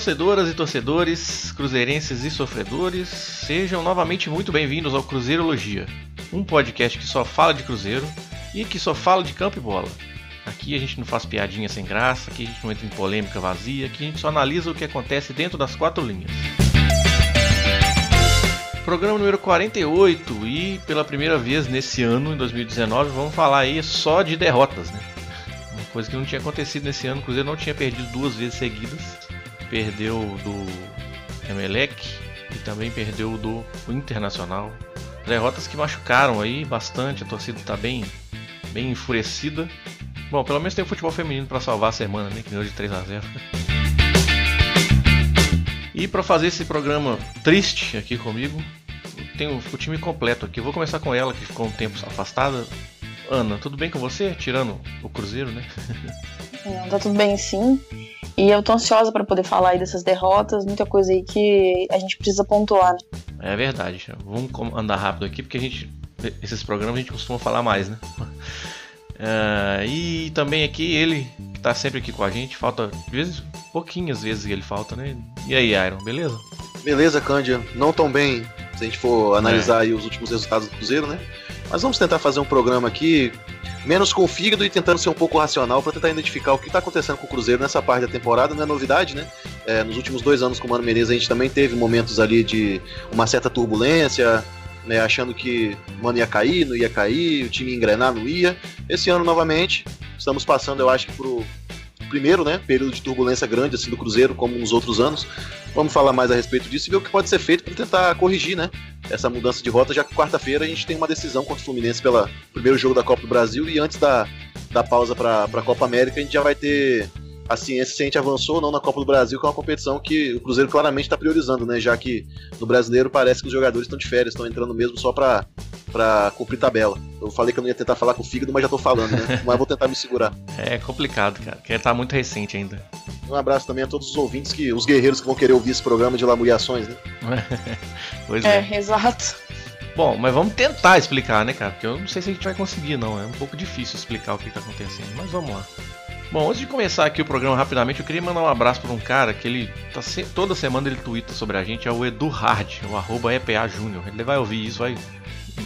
torcedoras e torcedores, cruzeirenses e sofredores, sejam novamente muito bem-vindos ao Cruzeirologia, um podcast que só fala de Cruzeiro e que só fala de campo e bola. Aqui a gente não faz piadinha sem graça, aqui a gente não entra em polêmica vazia, aqui a gente só analisa o que acontece dentro das quatro linhas. Programa número 48 e pela primeira vez nesse ano, em 2019, vamos falar aí só de derrotas, né? Uma coisa que não tinha acontecido nesse ano, o Cruzeiro não tinha perdido duas vezes seguidas. Perdeu do Emelec e também perdeu do Internacional. Derrotas que machucaram aí bastante, a torcida está bem, bem enfurecida. Bom, pelo menos tem o futebol feminino para salvar a semana, né? Que ganhou de 3 a 0 E para fazer esse programa triste aqui comigo, tenho o time completo aqui. vou começar com ela, que ficou um tempo afastada. Ana, tudo bem com você? Tirando o Cruzeiro, né? Não, tá tudo bem sim. E eu tô ansiosa para poder falar aí dessas derrotas, muita coisa aí que a gente precisa pontuar. Né? É verdade. Vamos andar rápido aqui, porque a gente. Esses programas a gente costuma falar mais, né? Uh, e também aqui ele, que tá sempre aqui com a gente, falta vezes, pouquinhas vezes ele falta, né? E aí, Iron, beleza? Beleza, Cândia. Não tão bem se a gente for analisar é. os últimos resultados do Cruzeiro, né? Mas vamos tentar fazer um programa aqui menos com o fígado e tentando ser um pouco racional para tentar identificar o que está acontecendo com o Cruzeiro nessa parte da temporada. Não é novidade, né? É, nos últimos dois anos com o Mano Menezes a gente também teve momentos ali de uma certa turbulência, né, achando que o Mano ia cair, não ia cair, o time ia engrenar, não ia. Esse ano, novamente, estamos passando, eu acho que, por primeiro né, período de turbulência grande assim do Cruzeiro, como nos outros anos. Vamos falar mais a respeito disso e ver o que pode ser feito para tentar corrigir né, essa mudança de rota, já que quarta-feira a gente tem uma decisão contra o Fluminense pelo primeiro jogo da Copa do Brasil e antes da, da pausa para a Copa América a gente já vai ter a ciência se a gente avançou ou não na Copa do Brasil, que é uma competição que o Cruzeiro claramente está priorizando, né? Já que no brasileiro parece que os jogadores estão de férias, estão entrando mesmo só para para cumprir tabela. Eu falei que eu não ia tentar falar com o fígado, mas já tô falando, né? Mas vou tentar me segurar. É complicado, cara, porque tá muito recente ainda. Um abraço também a todos os ouvintes, que os guerreiros que vão querer ouvir esse programa de lamuriações, né? pois é. É, exato. Bom, mas vamos tentar explicar, né, cara? Porque eu não sei se a gente vai conseguir, não. É um pouco difícil explicar o que tá acontecendo, mas vamos lá. Bom, antes de começar aqui o programa rapidamente, eu queria mandar um abraço para um cara que ele tá se... toda semana ele twitta sobre a gente, é o Edu Hard, o arroba EPA Júnior. Ele vai ouvir isso, vai,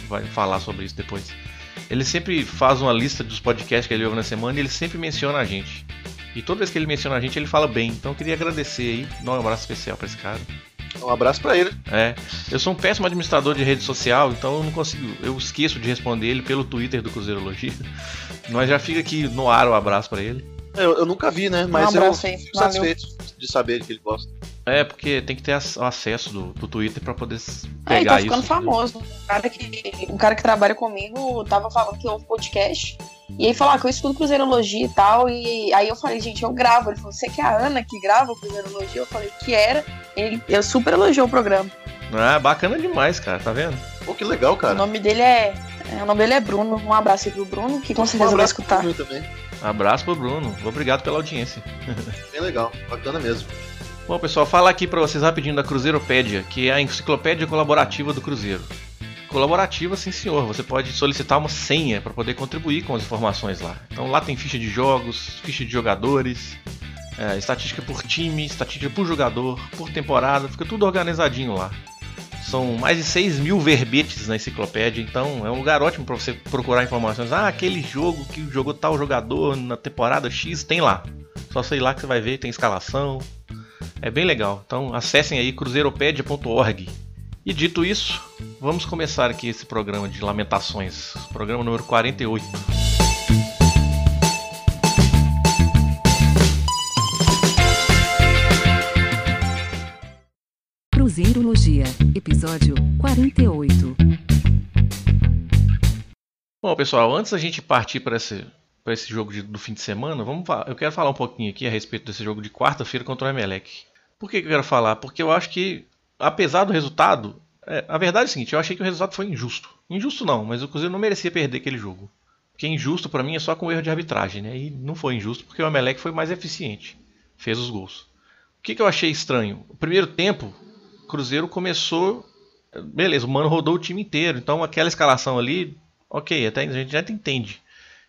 vai falar sobre isso depois. Ele sempre faz uma lista dos podcasts que ele ouve na semana e ele sempre menciona a gente. E toda vez que ele menciona a gente, ele fala bem. Então eu queria agradecer aí, dar um abraço especial para esse cara. Um abraço para ele. É. Eu sou um péssimo administrador de rede social, então eu não consigo. Eu esqueço de responder ele pelo Twitter do Cruzeirologia. Mas já fica aqui no ar o um abraço para ele. Eu, eu, nunca vi, né? Mas um eu fico satisfeito de saber que ele gosta. É, porque tem que ter o acesso do, do Twitter pra poder pegar é, e tá ficando isso. famoso. Um cara, que, um cara que trabalha comigo tava falando que ouve podcast. E aí falou ah, que eu estudo Cruzeirologia e tal. E aí eu falei, gente, eu gravo. Ele falou, você que é a Ana que grava o Cruzeirologia? Eu falei que era. Ele eu super elogiou o programa. Ah, bacana demais, cara, tá vendo? Pô, que legal, cara. O nome dele é. é o nome dele é Bruno. Um abraço aí pro Bruno, que com certeza um vai escutar. Pro também. Abraço pro Bruno. Obrigado pela audiência. Bem legal, bacana mesmo. Bom, pessoal, falar aqui para vocês rapidinho da Cruzeiropédia, que é a enciclopédia colaborativa do Cruzeiro. Colaborativa, sim senhor. Você pode solicitar uma senha para poder contribuir com as informações lá. Então lá tem ficha de jogos, ficha de jogadores, é, estatística por time, estatística por jogador, por temporada, fica tudo organizadinho lá. São mais de 6 mil verbetes na enciclopédia, então é um lugar ótimo para você procurar informações. Ah, aquele jogo que jogou tal jogador na temporada X, tem lá. Só sei lá que você vai ver, tem escalação. É bem legal. Então acessem aí cruzeiropedia.org. E dito isso, vamos começar aqui esse programa de lamentações, programa número 48. Cruzeirologia, episódio 48. Bom, pessoal, antes da gente partir para esse, esse jogo de, do fim de semana, vamos eu quero falar um pouquinho aqui a respeito desse jogo de quarta-feira contra o Emelec. Por que, que eu quero falar? Porque eu acho que, apesar do resultado, é, a verdade é a seguinte: eu achei que o resultado foi injusto. Injusto não, mas o Cruzeiro não merecia perder aquele jogo. Porque injusto para mim é só com o erro de arbitragem, né? E não foi injusto porque o Emelec foi mais eficiente, fez os gols. O que, que eu achei estranho? O primeiro tempo, o Cruzeiro começou. Beleza, o Mano rodou o time inteiro. Então aquela escalação ali, ok, até a gente já entende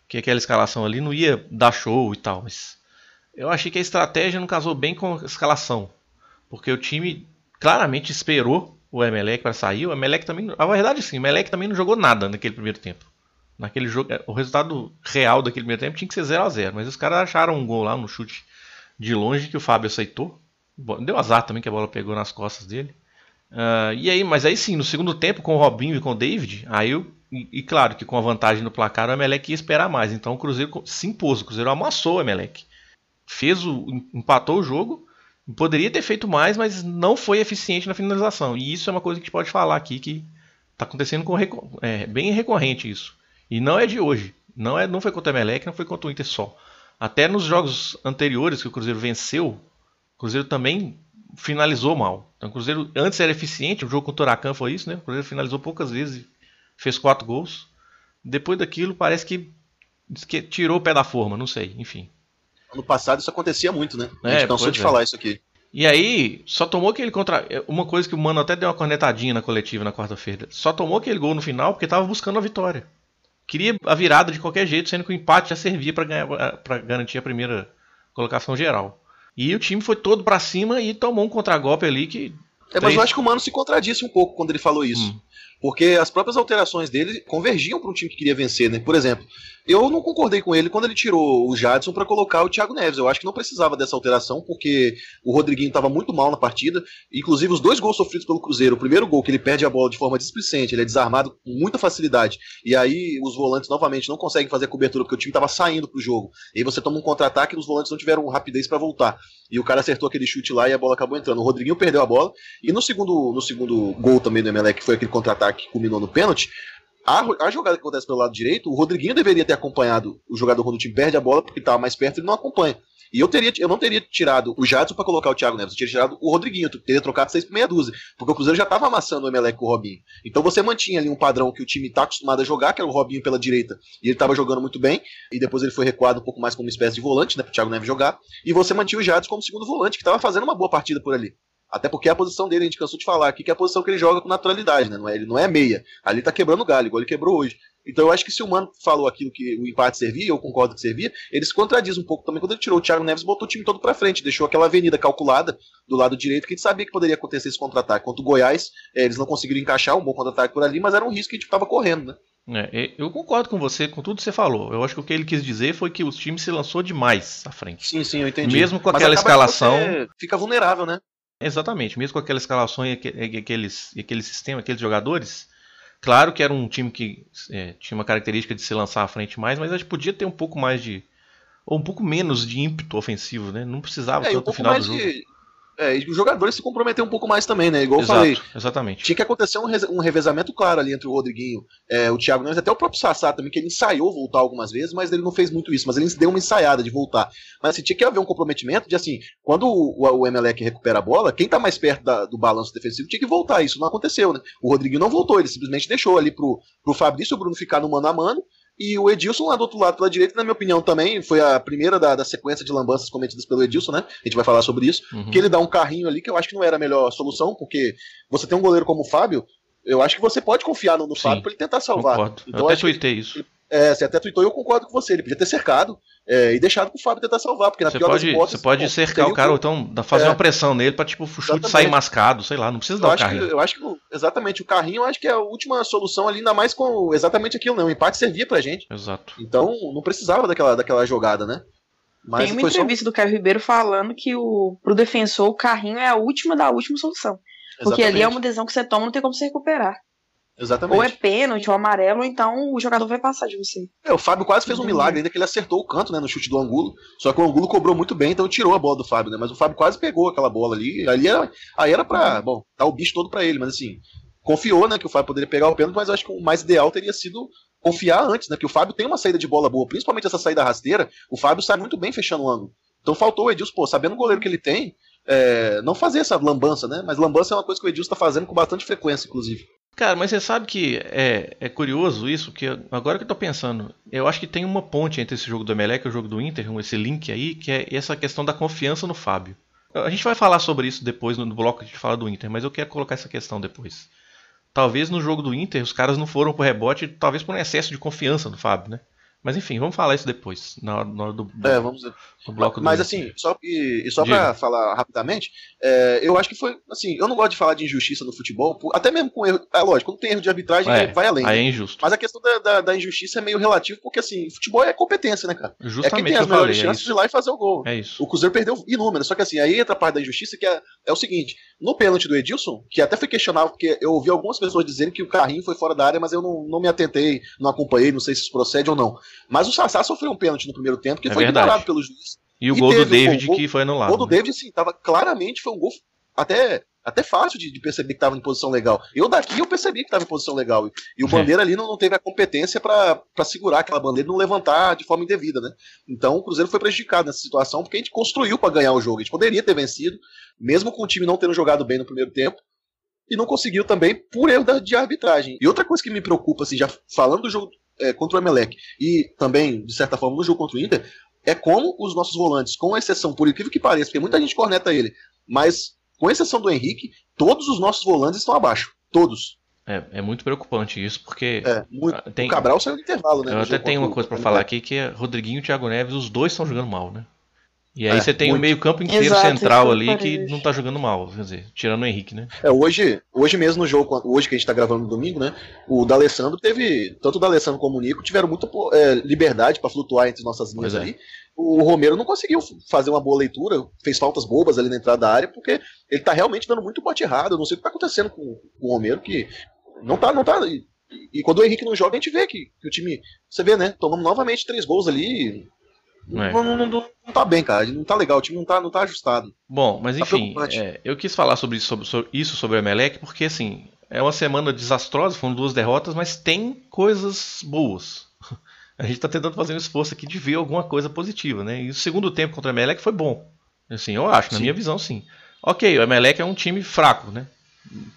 que aquela escalação ali não ia dar show e tal. Mas eu achei que a estratégia não casou bem com a escalação. Porque o time claramente esperou o Emelec para sair. O Emelec também. A verdade sim, o Emelec também não jogou nada naquele primeiro tempo. Naquele jogo, o resultado real daquele primeiro tempo tinha que ser 0 a 0 Mas os caras acharam um gol lá no chute de longe que o Fábio aceitou. Deu azar também que a bola pegou nas costas dele. Uh, e aí, mas aí sim, no segundo tempo, com o Robinho e com o David, aí eu, e, e, claro que com a vantagem no placar, o Emelec ia esperar mais. Então o Cruzeiro se impôs, o Cruzeiro amassou o Emelec. Fez o. empatou o jogo. Poderia ter feito mais, mas não foi eficiente na finalização. E isso é uma coisa que a gente pode falar aqui que está acontecendo com, é, bem recorrente isso. E não é de hoje. Não, é, não foi contra o Emelec, não foi contra o Inter só. Até nos jogos anteriores que o Cruzeiro venceu, o Cruzeiro também finalizou mal. Então, o Cruzeiro antes era eficiente, o jogo com o Turacan foi isso, né? O Cruzeiro finalizou poucas vezes, fez quatro gols. Depois daquilo, parece que, que tirou o pé da forma, não sei, enfim. Ano passado isso acontecia muito, né? A gente é, cansou de é. falar isso aqui. E aí, só tomou aquele contra. Uma coisa que o Mano até deu uma cornetadinha na coletiva na quarta-feira. Só tomou aquele gol no final porque estava buscando a vitória. Queria a virada de qualquer jeito, sendo que o empate já servia para garantir a primeira colocação geral. E o time foi todo para cima e tomou um contragolpe ali que. É, mas eu acho que o Mano se contradisse um pouco quando ele falou isso. Hum. Porque as próprias alterações dele convergiam para um time que queria vencer, né? Por exemplo, eu não concordei com ele quando ele tirou o Jadson para colocar o Thiago Neves. Eu acho que não precisava dessa alteração, porque o Rodriguinho estava muito mal na partida. Inclusive, os dois gols sofridos pelo Cruzeiro. O primeiro gol, que ele perde a bola de forma displicente, ele é desarmado com muita facilidade. E aí os volantes novamente não conseguem fazer a cobertura, porque o time estava saindo pro jogo. E aí você toma um contra-ataque e os volantes não tiveram rapidez para voltar. E o cara acertou aquele chute lá e a bola acabou entrando. O Rodriguinho perdeu a bola. E no segundo, no segundo gol também do Emelec, que foi aquele contra-ataque que culminou no pênalti, a, a, jogada que acontece pelo lado direito, o Rodriguinho deveria ter acompanhado o jogador quando o time perde a bola, porque estava mais perto, ele não acompanha. E eu, teria, eu não teria tirado o Jadson para colocar o Thiago Neves, eu teria tirado o Rodriguinho, eu teria trocado seis por meia dúzia, porque o Cruzeiro já estava amassando o Emelec com o Robinho. Então você mantinha ali um padrão que o time está acostumado a jogar, que era o Robinho pela direita, e ele estava jogando muito bem, e depois ele foi recuado um pouco mais como uma espécie de volante, né, para o Thiago Neves jogar, e você mantinha o Jadson como segundo volante, que estava fazendo uma boa partida por ali. Até porque a posição dele, a gente cansou de falar aqui, que é a posição que ele joga com naturalidade, né? Não é, ele não é meia. Ali tá quebrando galho, igual ele quebrou hoje. Então eu acho que se o Mano falou aquilo que o empate servia, eu concordo que servia, ele se contradiz um pouco também quando ele tirou o Thiago Neves e botou o time todo para frente, deixou aquela avenida calculada do lado direito, que a gente sabia que poderia acontecer esse contra-ataque. Contra o Goiás, é, eles não conseguiram encaixar um bom contra-ataque por ali, mas era um risco que a gente tava correndo, né? É, eu concordo com você, com tudo que você falou. Eu acho que o que ele quis dizer foi que o time se lançou demais à frente. Sim, sim, eu entendi. Mesmo com aquela escalação. Fica vulnerável, né? Exatamente, mesmo com aquela escalação e aqueles, e aquele sistema, aqueles jogadores, claro que era um time que é, tinha uma característica de se lançar à frente mais, mas a gente podia ter um pouco mais de. ou um pouco menos de ímpeto ofensivo, né? Não precisava é, tanto um no final do jogo. De é, e os jogadores se comprometer um pouco mais também, né? Igual Exato, eu falei. Exatamente. Tinha que acontecer um, um revezamento claro ali entre o Rodriguinho, é, o Thiago Nunes, até o próprio Sassá também, que ele ensaiou voltar algumas vezes, mas ele não fez muito isso. Mas ele deu uma ensaiada de voltar. Mas assim, tinha que haver um comprometimento de assim, quando o, o, o Emelec recupera a bola, quem tá mais perto da, do balanço defensivo tinha que voltar. Isso não aconteceu, né? O Rodriguinho não voltou, ele simplesmente deixou ali pro, pro Fabrício e o Bruno ficar no mano a mano e o Edilson lá do outro lado pela direita, na minha opinião também, foi a primeira da, da sequência de lambanças cometidas pelo Edilson, né? A gente vai falar sobre isso. Uhum. Que ele dá um carrinho ali, que eu acho que não era a melhor solução, porque você tem um goleiro como o Fábio, eu acho que você pode confiar no, no Fábio para ele tentar salvar. Concordo. Então, eu até tuitei isso. É, você até tweetou e eu concordo com você. Ele podia ter cercado é, e deixado pro Fábio tentar salvar, porque na você pior pode, das hipóteses. Você pode cercar o cara, ou então fazer é, uma pressão nele pra tipo, o chute exatamente. sair mascado, sei lá, não precisa dar eu o carrinho. Que, eu acho que, exatamente, o carrinho eu acho que é a última solução ali, ainda mais com exatamente aquilo, né? O empate servia pra gente. Exato. Então não precisava daquela, daquela jogada, né? Mas Tem uma entrevista só... do Caio Ribeiro falando que o, pro defensor o carrinho é a última da última solução. Porque ali é uma decisão que você toma, não tem como se recuperar. Exatamente. Ou é pênalti, ou amarelo, ou então o jogador vai passar de você. É, o Fábio quase fez um milagre, ainda que ele acertou o canto, né, no chute do Angulo. Só que o Angulo cobrou muito bem, então tirou a bola do Fábio, né? Mas o Fábio quase pegou aquela bola ali. Ali era, aí era pra, bom, tá o bicho todo pra ele, mas assim, confiou, né, que o Fábio poderia pegar o pênalti, mas eu acho que o mais ideal teria sido confiar antes, né? Que o Fábio tem uma saída de bola boa, principalmente essa saída rasteira, o Fábio sai muito bem fechando o ângulo. Então faltou o Edilson, pô, sabendo o goleiro que ele tem, é, não fazer essa lambança, né? Mas lambança é uma coisa que o Edilson tá fazendo com bastante frequência, inclusive. Cara, mas você sabe que é, é curioso isso, que agora que eu tô pensando, eu acho que tem uma ponte entre esse jogo do Emelec e o jogo do Inter, esse link aí, que é essa questão da confiança no Fábio. A gente vai falar sobre isso depois no bloco que a gente fala do Inter, mas eu quero colocar essa questão depois. Talvez no jogo do Inter os caras não foram pro rebote, talvez por um excesso de confiança no Fábio, né? Mas enfim, vamos falar isso depois, na hora, na hora do, do, É, vamos do bloco Mas do- assim, só, e, e só pra falar rapidamente, é, eu acho que foi, assim, eu não gosto de falar de injustiça no futebol, até mesmo com erro, é lógico, quando tem erro de arbitragem, É, vai além. Aí né? é injusto. Mas a questão da, da, da injustiça é meio relativo, porque assim, futebol é competência, né, cara? é quem Justamente tem que as eu falei, melhores é chances de ir lá e fazer o gol. É isso. O Cruzeiro perdeu inúmeras, só que assim, aí entra a parte da injustiça que é, é o seguinte: no pênalti do Edilson, que até foi questionável, porque eu ouvi algumas pessoas dizerem que o carrinho foi fora da área, mas eu não, não me atentei, não acompanhei, não sei se isso procede ou não. Mas o Sassá sofreu um pênalti no primeiro tempo que É foi verdade. ignorado pelo juiz. E o E gol do o David gol- que foi O anulado. gol do né? David, assim, tava claramente, foi um gol até, até fácil de, de perceber que tava em posição legal. Eu daqui eu percebi que tava em posição legal. E o É. Bandeira ali não, não teve a competência pra segurar aquela bandeira e não levantar de forma indevida, né? Então o Cruzeiro foi prejudicado nessa situação porque a gente construiu pra ganhar o jogo. A gente poderia ter vencido, mesmo com o time não tendo jogado bem no primeiro tempo. E não conseguiu também por erro de arbitragem. E outra coisa que me preocupa, assim, já falando do jogo é, contra o Emelec e também, de certa forma, no jogo contra o Inter, é como os nossos volantes, com exceção, por incrível que pareça, porque muita gente corneta ele, mas com exceção do Henrique, todos os nossos volantes estão abaixo. Todos. É, é muito preocupante isso, porque É, muito. Tem- O Cabral saiu do intervalo, né? eu até tenho uma coisa pra o falar aqui, que é Rodriguinho e Thiago Neves, os dois estão jogando mal, né? E aí É, você tem o meio-campo inteiro Exato, central isso ali que não tá jogando mal, quer dizer, tirando o Henrique, né? É, hoje, hoje mesmo no jogo, hoje que a gente tá gravando no domingo, né? O D'Alessandro teve, tanto o D'Alessandro como o Nico tiveram muita é, liberdade pra flutuar entre nossas linhas é. ali. O Romero não conseguiu fazer uma boa leitura, fez faltas bobas ali na entrada da área, porque ele tá realmente dando muito bote errado. Eu não sei o que tá acontecendo com, com o Romero, que não tá, não tá. E, e quando o Henrique não joga, a gente vê que, que o time. Você vê, né? Tomamos novamente três gols ali. É. Não, não, não, não tá bem, cara. Não tá legal, o time não tá, não tá ajustado. Bom, mas Tá enfim, é, eu quis falar sobre isso, sobre, sobre isso sobre o Emelec, porque assim, é uma semana desastrosa, foram duas derrotas, mas tem coisas boas. A gente tá tentando fazer um esforço aqui de ver alguma coisa positiva, né? E o segundo tempo contra o Emelec foi bom. Assim, eu acho, na Sim. minha visão, sim. Ok, o Emelec é um time fraco, né?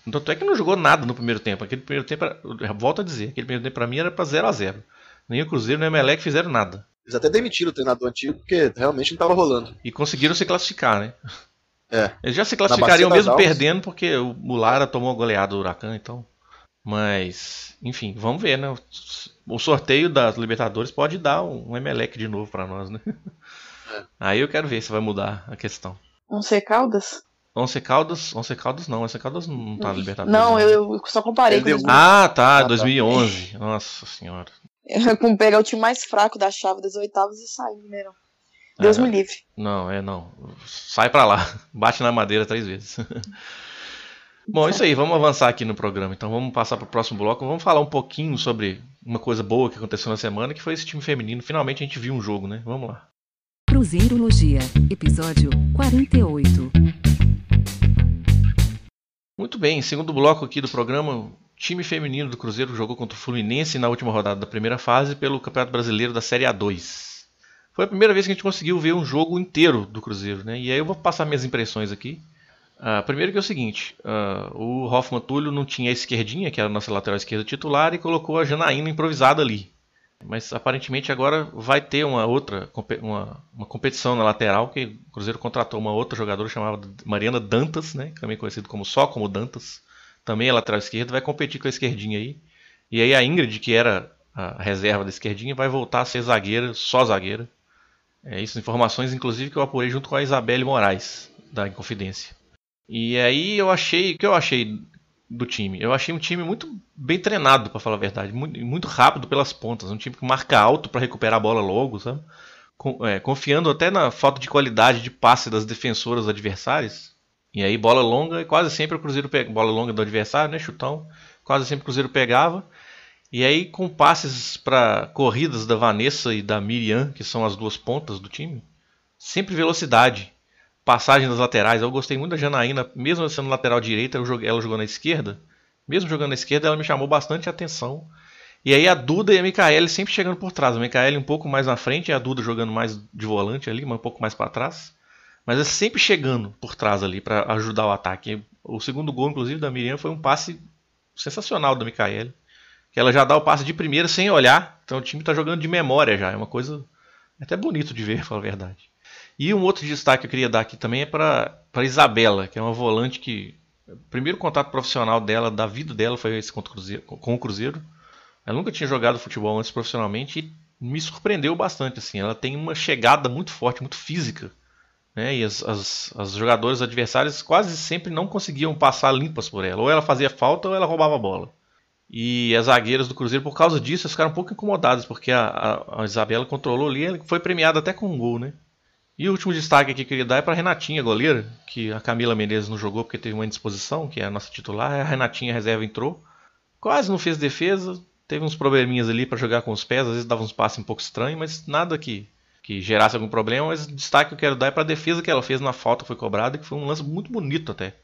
Tanto é que não jogou nada no primeiro tempo. Aquele primeiro tempo, era, volto a dizer, aquele primeiro tempo pra mim era pra 0 a 0 Nem o Cruzeiro nem o Emelec fizeram nada. Eles até demitiram o treinador antigo, porque realmente não tava rolando. E conseguiram se classificar, né? É. Eles já se classificariam mesmo Almas. perdendo, porque o o Lara tomou a goleada do Huracan, então. Mas, enfim, vamos ver, né? O sorteio das Libertadores pode dar um Emelec de novo pra nós, né? É. Aí eu quero ver se vai mudar a questão. Não sei, Caldas? Once Caldas, Once Caldas não, Once Caldas não tá na Libertadores. Não, né? eu, eu só comparei com. 2000 Ah, tá, Ah, tá. 2011. Nossa senhora. com pegar o time mais fraco da chave das oitavas e sair, Mineirão. Deus É. me livre. Não, é não. Sai pra lá. Bate na madeira três vezes. Bom, é isso aí, vamos avançar aqui no programa. Então vamos passar para o próximo bloco. Vamos falar um pouquinho sobre uma coisa boa que aconteceu na semana, que foi esse time feminino. Finalmente a gente viu um jogo, né? Vamos lá. Cruzeirologia, episódio 48. Muito bem, segundo bloco aqui do programa, time feminino do Cruzeiro jogou contra o Fluminense na última rodada da primeira fase pelo Campeonato Brasileiro da Série A2. Foi a primeira vez que a gente conseguiu ver um jogo inteiro do Cruzeiro, né? E aí eu vou passar minhas impressões aqui. Ah, primeiro que é o seguinte, ah, o Hoffman Túlio não tinha a esquerdinha, que era a nossa lateral esquerda titular, e colocou a Janaína improvisada ali. Mas aparentemente agora vai ter uma outra uma, uma competição na lateral, que o Cruzeiro contratou uma outra jogadora chamada Mariana Dantas, né? Também conhecido como só como Dantas. Também é lateral esquerda, vai competir com a esquerdinha aí. E aí a Ingrid, que era a reserva da esquerdinha, vai voltar a ser zagueira, só zagueira. É isso, informações inclusive que eu apurei junto com a Isabelle Moraes, da Inconfidência. E aí eu achei, o que eu achei do time? Eu achei um time muito bem treinado, para falar a verdade, muito, muito rápido pelas pontas, um time que marca alto para recuperar a bola logo, sabe? Com- é, confiando até na falta de qualidade de passe das defensoras adversárias. E aí bola longa, quase sempre o Cruzeiro pega bola longa do adversário, né, chutão. Quase sempre o Cruzeiro pegava. E aí com passes para corridas da Vanessa e da Miriam, que são as duas pontas do time, sempre velocidade passagem das laterais. Eu gostei muito da Janaína, mesmo sendo lateral direita, ela jogou na esquerda. Mesmo jogando na esquerda, ela me chamou bastante atenção. E aí a Duda e a Micaele sempre chegando por trás. A Micaele um pouco mais na frente e a Duda jogando mais de volante ali, mas um pouco mais para trás. Mas é sempre chegando por trás ali para ajudar o ataque. O segundo gol, inclusive, da Miriam foi um passe sensacional da Micaele. Que ela já dá o passe de primeira sem olhar. Então o time está jogando de memória já. É uma coisa até bonito de ver, falar a verdade. E um outro destaque que eu queria dar aqui também é para Isabela, que é uma volante que. O primeiro contato profissional dela, da vida dela, foi esse contra o Cruzeiro, com o Cruzeiro. Ela nunca tinha jogado futebol antes profissionalmente e me surpreendeu bastante. assim. Ela tem uma chegada muito forte, muito física. Né? E as, as, as jogadoras adversárias quase sempre não conseguiam passar limpas por ela. Ou ela fazia falta ou ela roubava a bola. E as zagueiras do Cruzeiro, por causa disso, ficaram um pouco incomodadas, porque a, a, a Isabela controlou ali e foi premiada até com um gol, né? E o último destaque aqui que eu queria dar é para Renatinha, goleira, que a Camila Menezes não jogou porque teve uma indisposição, que é a nossa titular. A Renatinha reserva entrou, quase não fez defesa, teve uns probleminhas ali para jogar com os pés, às vezes dava uns passes um pouco estranhos, mas nada que, que gerasse algum problema. Mas o destaque que eu quero dar é para a defesa que ela fez na falta que foi cobrada, que foi um lance muito bonito até.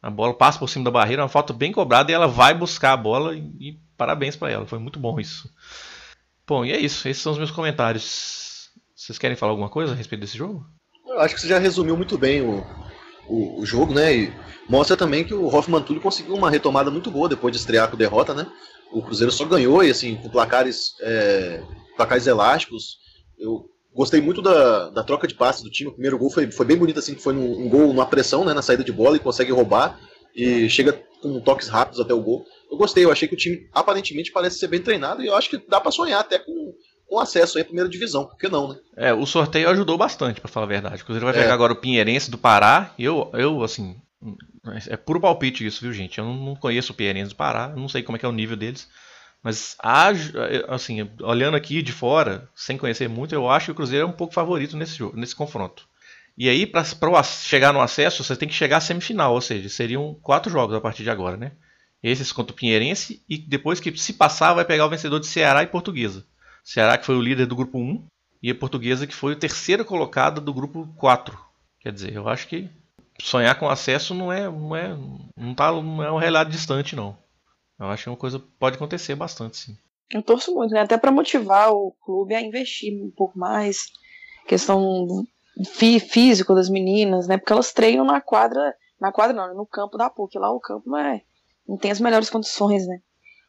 A bola passa por cima da barreira, uma falta bem cobrada e ela vai buscar a bola e, e parabéns para ela, foi muito bom isso. Bom, e é isso, esses são os meus comentários. Vocês querem falar alguma coisa a respeito desse jogo? Eu acho que você já resumiu muito bem o, o, o jogo, né? E mostra também que o Hoffman Tulli conseguiu uma retomada muito boa depois de estrear com derrota, né? O Cruzeiro só ganhou e assim, com placares, é, placares elásticos. Eu gostei muito da, da troca de passes do time. O primeiro gol foi, foi bem bonito, assim, que foi um, um gol numa pressão, né? Na saída de bola e consegue roubar e chega com toques rápidos até o gol. Eu gostei, eu achei que o time aparentemente parece ser bem treinado e eu acho que dá para sonhar até com com acesso à primeira divisão, por que não, né? É, o sorteio ajudou bastante, para falar a verdade. O Cruzeiro vai pegar é. agora o Pinheirense do Pará. Eu, eu, assim, é puro palpite isso, viu, gente? Eu não conheço o Pinheirense do Pará, não sei como é que é o nível deles. Mas, assim, olhando aqui de fora, sem conhecer muito, eu acho que o Cruzeiro é um pouco favorito nesse, jogo, nesse confronto. E aí, para chegar no acesso, você tem que chegar à semifinal, ou seja, seriam quatro jogos a partir de agora, né? Esses contra o Pinheirense, e depois que se passar, vai pegar o vencedor de Ceará e Portuguesa. Ceará que foi o líder do grupo 1 e a Portuguesa que foi o terceiro colocado do grupo 4. Quer dizer, eu acho que sonhar com acesso não é não é não tá não é um relato distante não. Eu acho que é uma coisa pode acontecer bastante, sim. Eu torço muito, né? Até para motivar o clube a investir um pouco mais, questão fí físico das meninas, né? Porque elas treinam na quadra, na quadra não, né? no campo da PUC. Lá o campo não é, não tem as melhores condições, né?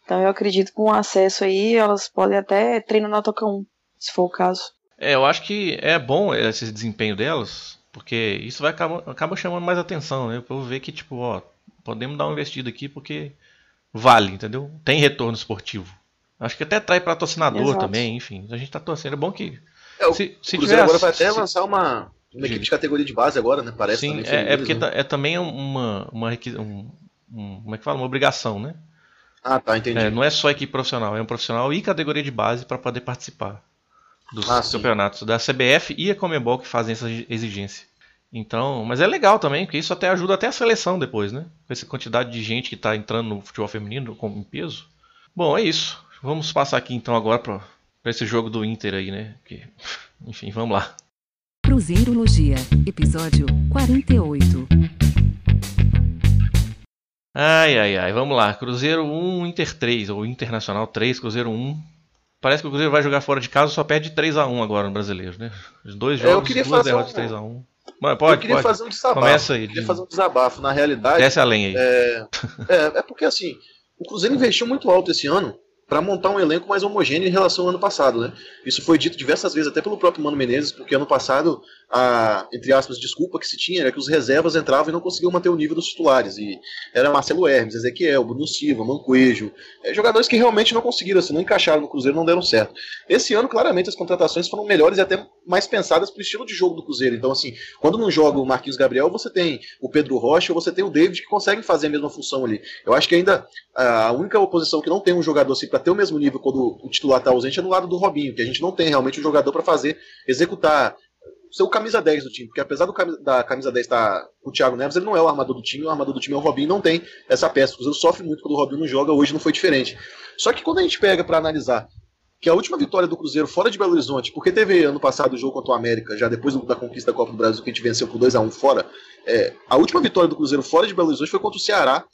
Então eu acredito que com acesso aí elas podem até treinar na Toca 1, se for o caso. É, eu acho que é bom esse desempenho delas, porque isso vai acaba, acaba chamando mais atenção, né? O povo ver que, tipo, ó, podemos dar uma investida aqui porque vale, entendeu? Tem retorno esportivo. Acho que até trai patrocinador Exato. também, enfim. A gente tá torcendo. É bom que. É, se, se tiver, agora vai até se, lançar uma, uma equipe de categoria de base agora, né? Parece Sim, é, é, porque né? é também uma, uma, um, um, como é que fala? Uma obrigação, né? Ah, tá, entendi. É, não é só equipe profissional, é um profissional e categoria de base para poder participar dos ah, campeonatos sim. da CBF e a Comebol que fazem essa exigência. Então, mas é legal também, porque isso até ajuda até a seleção depois, né? Com essa quantidade de gente que está entrando no futebol feminino com peso. Bom, é isso. Vamos passar aqui então agora para esse jogo do Inter aí, né? Que, enfim, vamos lá. Cruzeirologia, episódio 48. Ai, ai, ai, vamos lá. Cruzeiro 1, Inter 3, ou Internacional 3, Cruzeiro 1. Parece que o Cruzeiro vai jogar fora de casa só perde 3 a 1 agora no brasileiro, né? Os dois jogos, é, eu queria duas derrotas um... 3 a 1 Mas pode, eu queria pode. fazer um desabafo. Começa aí. Eu queria fazer um desabafo. Na realidade. Desce além aí. É, é, é porque assim, o Cruzeiro investiu muito alto esse ano para montar um elenco mais homogêneo em relação ao ano passado, né? Isso foi dito diversas vezes até pelo próprio Mano Menezes, porque ano passado a, entre aspas, desculpa que se tinha era que os reservas entravam e não conseguiam manter o nível dos titulares. E era Marcelo Hermes, Ezequiel, Bruno Silva, Mancoejo, é, jogadores que realmente não conseguiram, assim, não encaixaram no Cruzeiro, não deram certo. Esse ano, claramente, as contratações foram melhores e até mais pensadas para o estilo de jogo do Cruzeiro. Então, assim, quando não joga o Marquinhos Gabriel, você tem o Pedro Rocha ou você tem o David que conseguem fazer a mesma função ali. Eu acho que ainda a única oposição que não tem um jogador assim para ter o mesmo nível quando o titular está ausente é no lado do Robinho, que a gente não tem realmente um jogador para fazer, executar ser o camisa 10 do time, porque apesar do, da camisa 10 estar tá o Thiago Neves, ele não é o armador do time, o armador do time é o Robinho, não tem essa peça. O Cruzeiro sofre muito quando o Robinho não joga, hoje não foi diferente. Só que quando a gente pega para analisar que a última vitória do Cruzeiro fora de Belo Horizonte, porque teve ano passado o jogo contra o América, já depois da conquista da Copa do Brasil, que a gente venceu por 2 a 1 fora, é, a última vitória do Cruzeiro fora de Belo Horizonte foi contra o Ceará,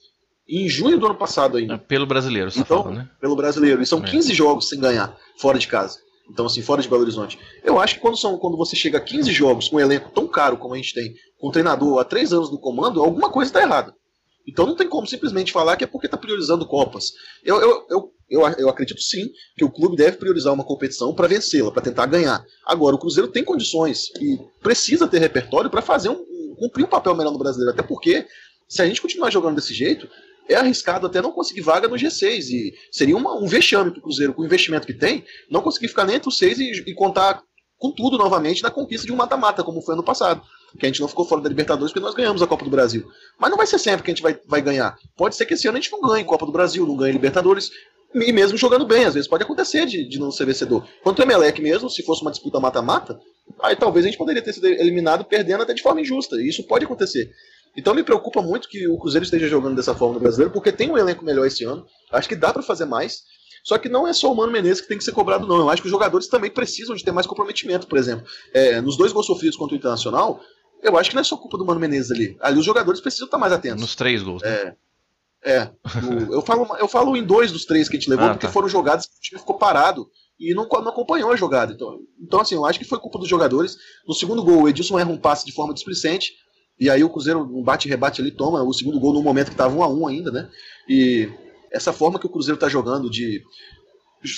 em junho do ano passado ainda. É, pelo brasileiro, você então, fala, né? Pelo brasileiro. E são 15 é. jogos sem ganhar fora de casa. Então, assim, fora de Belo Horizonte. Eu acho que quando, são, quando você chega a 15 jogos com um elenco tão caro como a gente tem, com um treinador há 3 anos no comando, alguma coisa está errada. Então não tem como simplesmente falar que é porque está priorizando Copas. Eu, eu, eu, eu, eu acredito sim que o clube deve priorizar uma competição para vencê-la, para tentar ganhar. Agora, o Cruzeiro tem condições e precisa ter repertório para fazer um, um, cumprir um papel melhor no brasileiro. Até porque, se a gente continuar jogando desse jeito, é arriscado até não conseguir vaga no G6. E seria uma, um vexame para o Cruzeiro, com o investimento que tem, não conseguir ficar nem entre os seis e, e contar com tudo novamente na conquista de um mata-mata, como foi ano passado. Que a gente não ficou fora da Libertadores porque nós ganhamos a Copa do Brasil. Mas não vai ser sempre que a gente vai, vai ganhar. Pode ser que esse ano a gente não ganhe Copa do Brasil, não ganhe Libertadores, e mesmo jogando bem, às vezes pode acontecer de, de não ser vencedor. Quanto o Emelec mesmo, se fosse uma disputa mata-mata, aí talvez a gente poderia ter sido eliminado perdendo até de forma injusta. E isso pode acontecer. Então me preocupa muito que o Cruzeiro esteja jogando dessa forma no brasileiro, porque tem um elenco melhor esse ano. Acho que dá para fazer mais. Só que não é só o Mano Menezes que tem que ser cobrado, não. Eu acho que os jogadores também precisam de ter mais comprometimento, por exemplo. É, nos dois gols sofridos contra o Internacional, eu acho que não é só culpa do Mano Menezes ali. Ali os jogadores precisam estar mais atentos. Nos três gols. Né? É. É. No, eu, falo, eu falo em dois dos três que a gente levou, ah, porque tá. foram jogadas que o time ficou parado e não, não acompanhou a jogada. Então, então, assim, eu acho que foi culpa dos jogadores. No segundo gol, o Edilson erra um passe de forma displicente. E aí o Cruzeiro, um bate-rebate ali, toma o segundo gol no momento que estava 1 a 1 ainda, né? E essa forma que o Cruzeiro está jogando de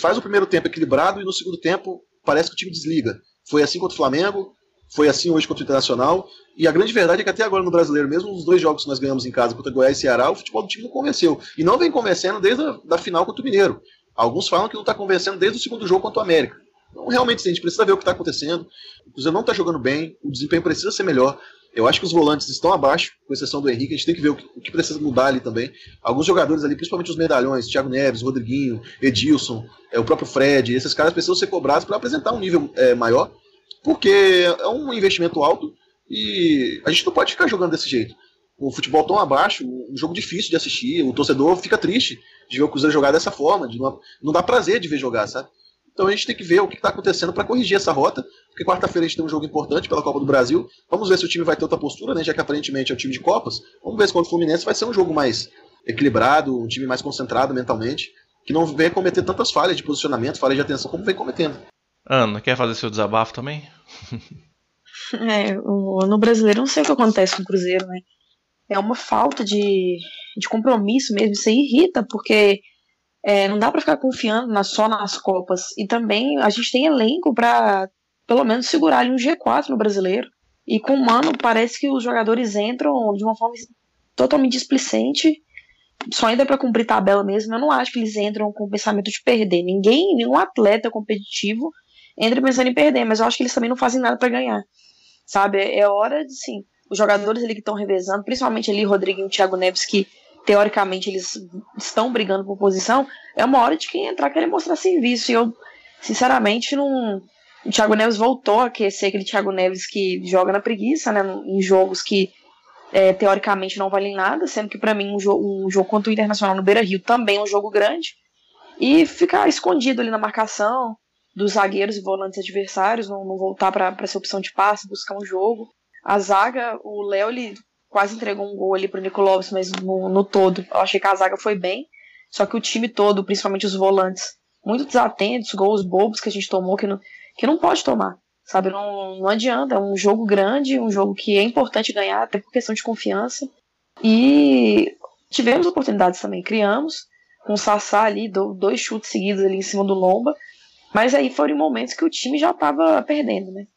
faz o primeiro tempo equilibrado e no segundo tempo parece que o time desliga. Foi assim contra o Flamengo, foi assim hoje contra o Internacional. E a grande verdade é que até agora no brasileiro, mesmo os dois jogos que nós ganhamos em casa contra Goiás e Ceará, o futebol do time não convenceu. E não vem convencendo desde a da final contra o Mineiro. Alguns falam que não está convencendo desde o segundo jogo contra o América. Então, realmente, a gente precisa ver o que está acontecendo. O Cruzeiro não está jogando bem, o desempenho precisa ser melhor. Eu acho que os volantes estão abaixo, com exceção do Henrique. A gente tem que ver o que, o que precisa mudar ali também. Alguns jogadores ali, principalmente os medalhões, Thiago Neves, Rodriguinho, Edilson, é, o próprio Fred, esses caras precisam ser cobrados para apresentar um nível é, maior, porque é um investimento alto e a gente não pode ficar jogando desse jeito. O futebol tão abaixo, um jogo difícil de assistir, o torcedor fica triste de ver o Cruzeiro jogar dessa forma, de não, não dá prazer de ver jogar, sabe? Então a gente tem que ver o que está acontecendo para corrigir essa rota, porque quarta-feira a gente tem um jogo importante pela Copa do Brasil. Vamos ver se o time vai ter outra postura, né? Já que aparentemente é um time de Copas. Vamos ver se contra o Fluminense vai ser um jogo mais equilibrado, um time mais concentrado mentalmente, que não venha cometer tantas falhas de posicionamento, falhas de atenção como vem cometendo. Ana, quer fazer seu desabafo também? é, no brasileiro não sei o que acontece com o Cruzeiro, né? É uma falta de, de compromisso mesmo, isso aí irrita, porque é, não dá para ficar confiando na, só nas Copas. E também a gente tem elenco para pelo menos segurar ali um G4 no brasileiro. E com o Mano, parece que os jogadores entram de uma forma totalmente displicente, só ainda para cumprir tabela mesmo. Eu não acho que eles entram com o pensamento de perder. Ninguém, nenhum atleta competitivo entra pensando em perder, mas eu acho que eles também não fazem nada para ganhar. Sabe? É hora de sim. Os jogadores ali que estão revezando, principalmente ali Rodriguinho e Thiago Neves, que teoricamente eles estão brigando por posição, é uma hora de quem entrar querer mostrar serviço. E eu, sinceramente, não. O Thiago Neves voltou a aquecer aquele Thiago Neves que joga na preguiça, né? Em jogos que é, teoricamente não valem nada, sendo que para mim um, jo um jogo contra o Internacional no Beira Rio também é um jogo grande. E ficar escondido ali na marcação dos zagueiros e volantes adversários, não, não voltar para ser opção de passe, buscar um jogo. A zaga, o Léo, ele quase entregou um gol ali pro Nicolau, mas no, no, todo eu achei que a zaga foi bem. Só que o time todo, principalmente os volantes, muito desatentos, gols bobos que a gente tomou que não, que não pode tomar. Sabe, não, não adianta. É um jogo grande, um jogo que é importante ganhar, até por questão de confiança. E tivemos oportunidades também, criamos, com o Sassá ali, dois chutes seguidos ali em cima do Lomba. Mas aí foram momentos que o time já estava perdendo, né?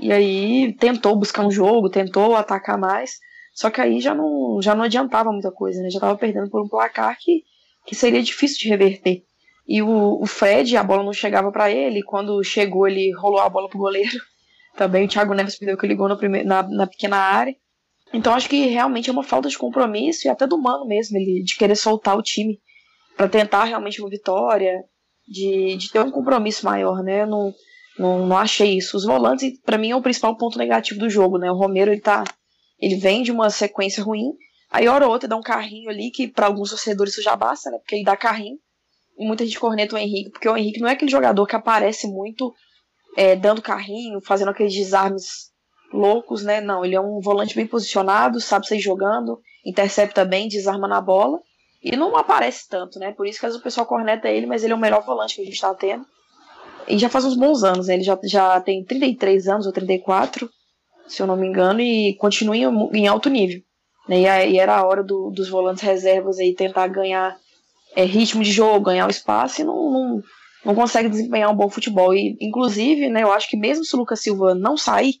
E aí tentou buscar um jogo, tentou atacar mais. Só que aí já não, já não adiantava muita coisa, né? Já tava perdendo por um placar que, que seria difícil de reverter. E o, o Fred, a bola não chegava para ele, quando chegou, ele rolou a bola pro goleiro. Também o Thiago Neves perdeu que ligou no primeiro, na, na pequena área. Então acho que realmente é uma falta de compromisso e até do mano mesmo, ele de querer soltar o time para tentar realmente uma vitória, de, de ter um compromisso maior, né? Não, não, não achei isso. Os volantes, para mim, é o principal ponto negativo do jogo, né? O Romero, ele tá ele vem de uma sequência ruim, aí hora ou outra dá um carrinho ali, que para alguns torcedores isso já basta, né? Porque ele dá carrinho. E muita gente corneta o Henrique, porque o Henrique não é aquele jogador que aparece muito é, dando carrinho, fazendo aqueles desarmes loucos, né? Não, ele é um volante bem posicionado, sabe sair jogando, intercepta bem, desarma na bola. E não aparece tanto, né? Por isso que às vezes o pessoal corneta ele, mas ele é o melhor volante que a gente tá tendo. E já faz uns bons anos, né? Ele já, já tem 33 anos ou 34 se eu não me engano, e continua em, em alto nível. Né? E, aí era a hora do, dos volantes reservas aí tentar ganhar é, ritmo de jogo, ganhar o espaço e não, não, não consegue desempenhar um bom futebol. E, inclusive, né, eu acho que mesmo se o Lucas Silva não sair,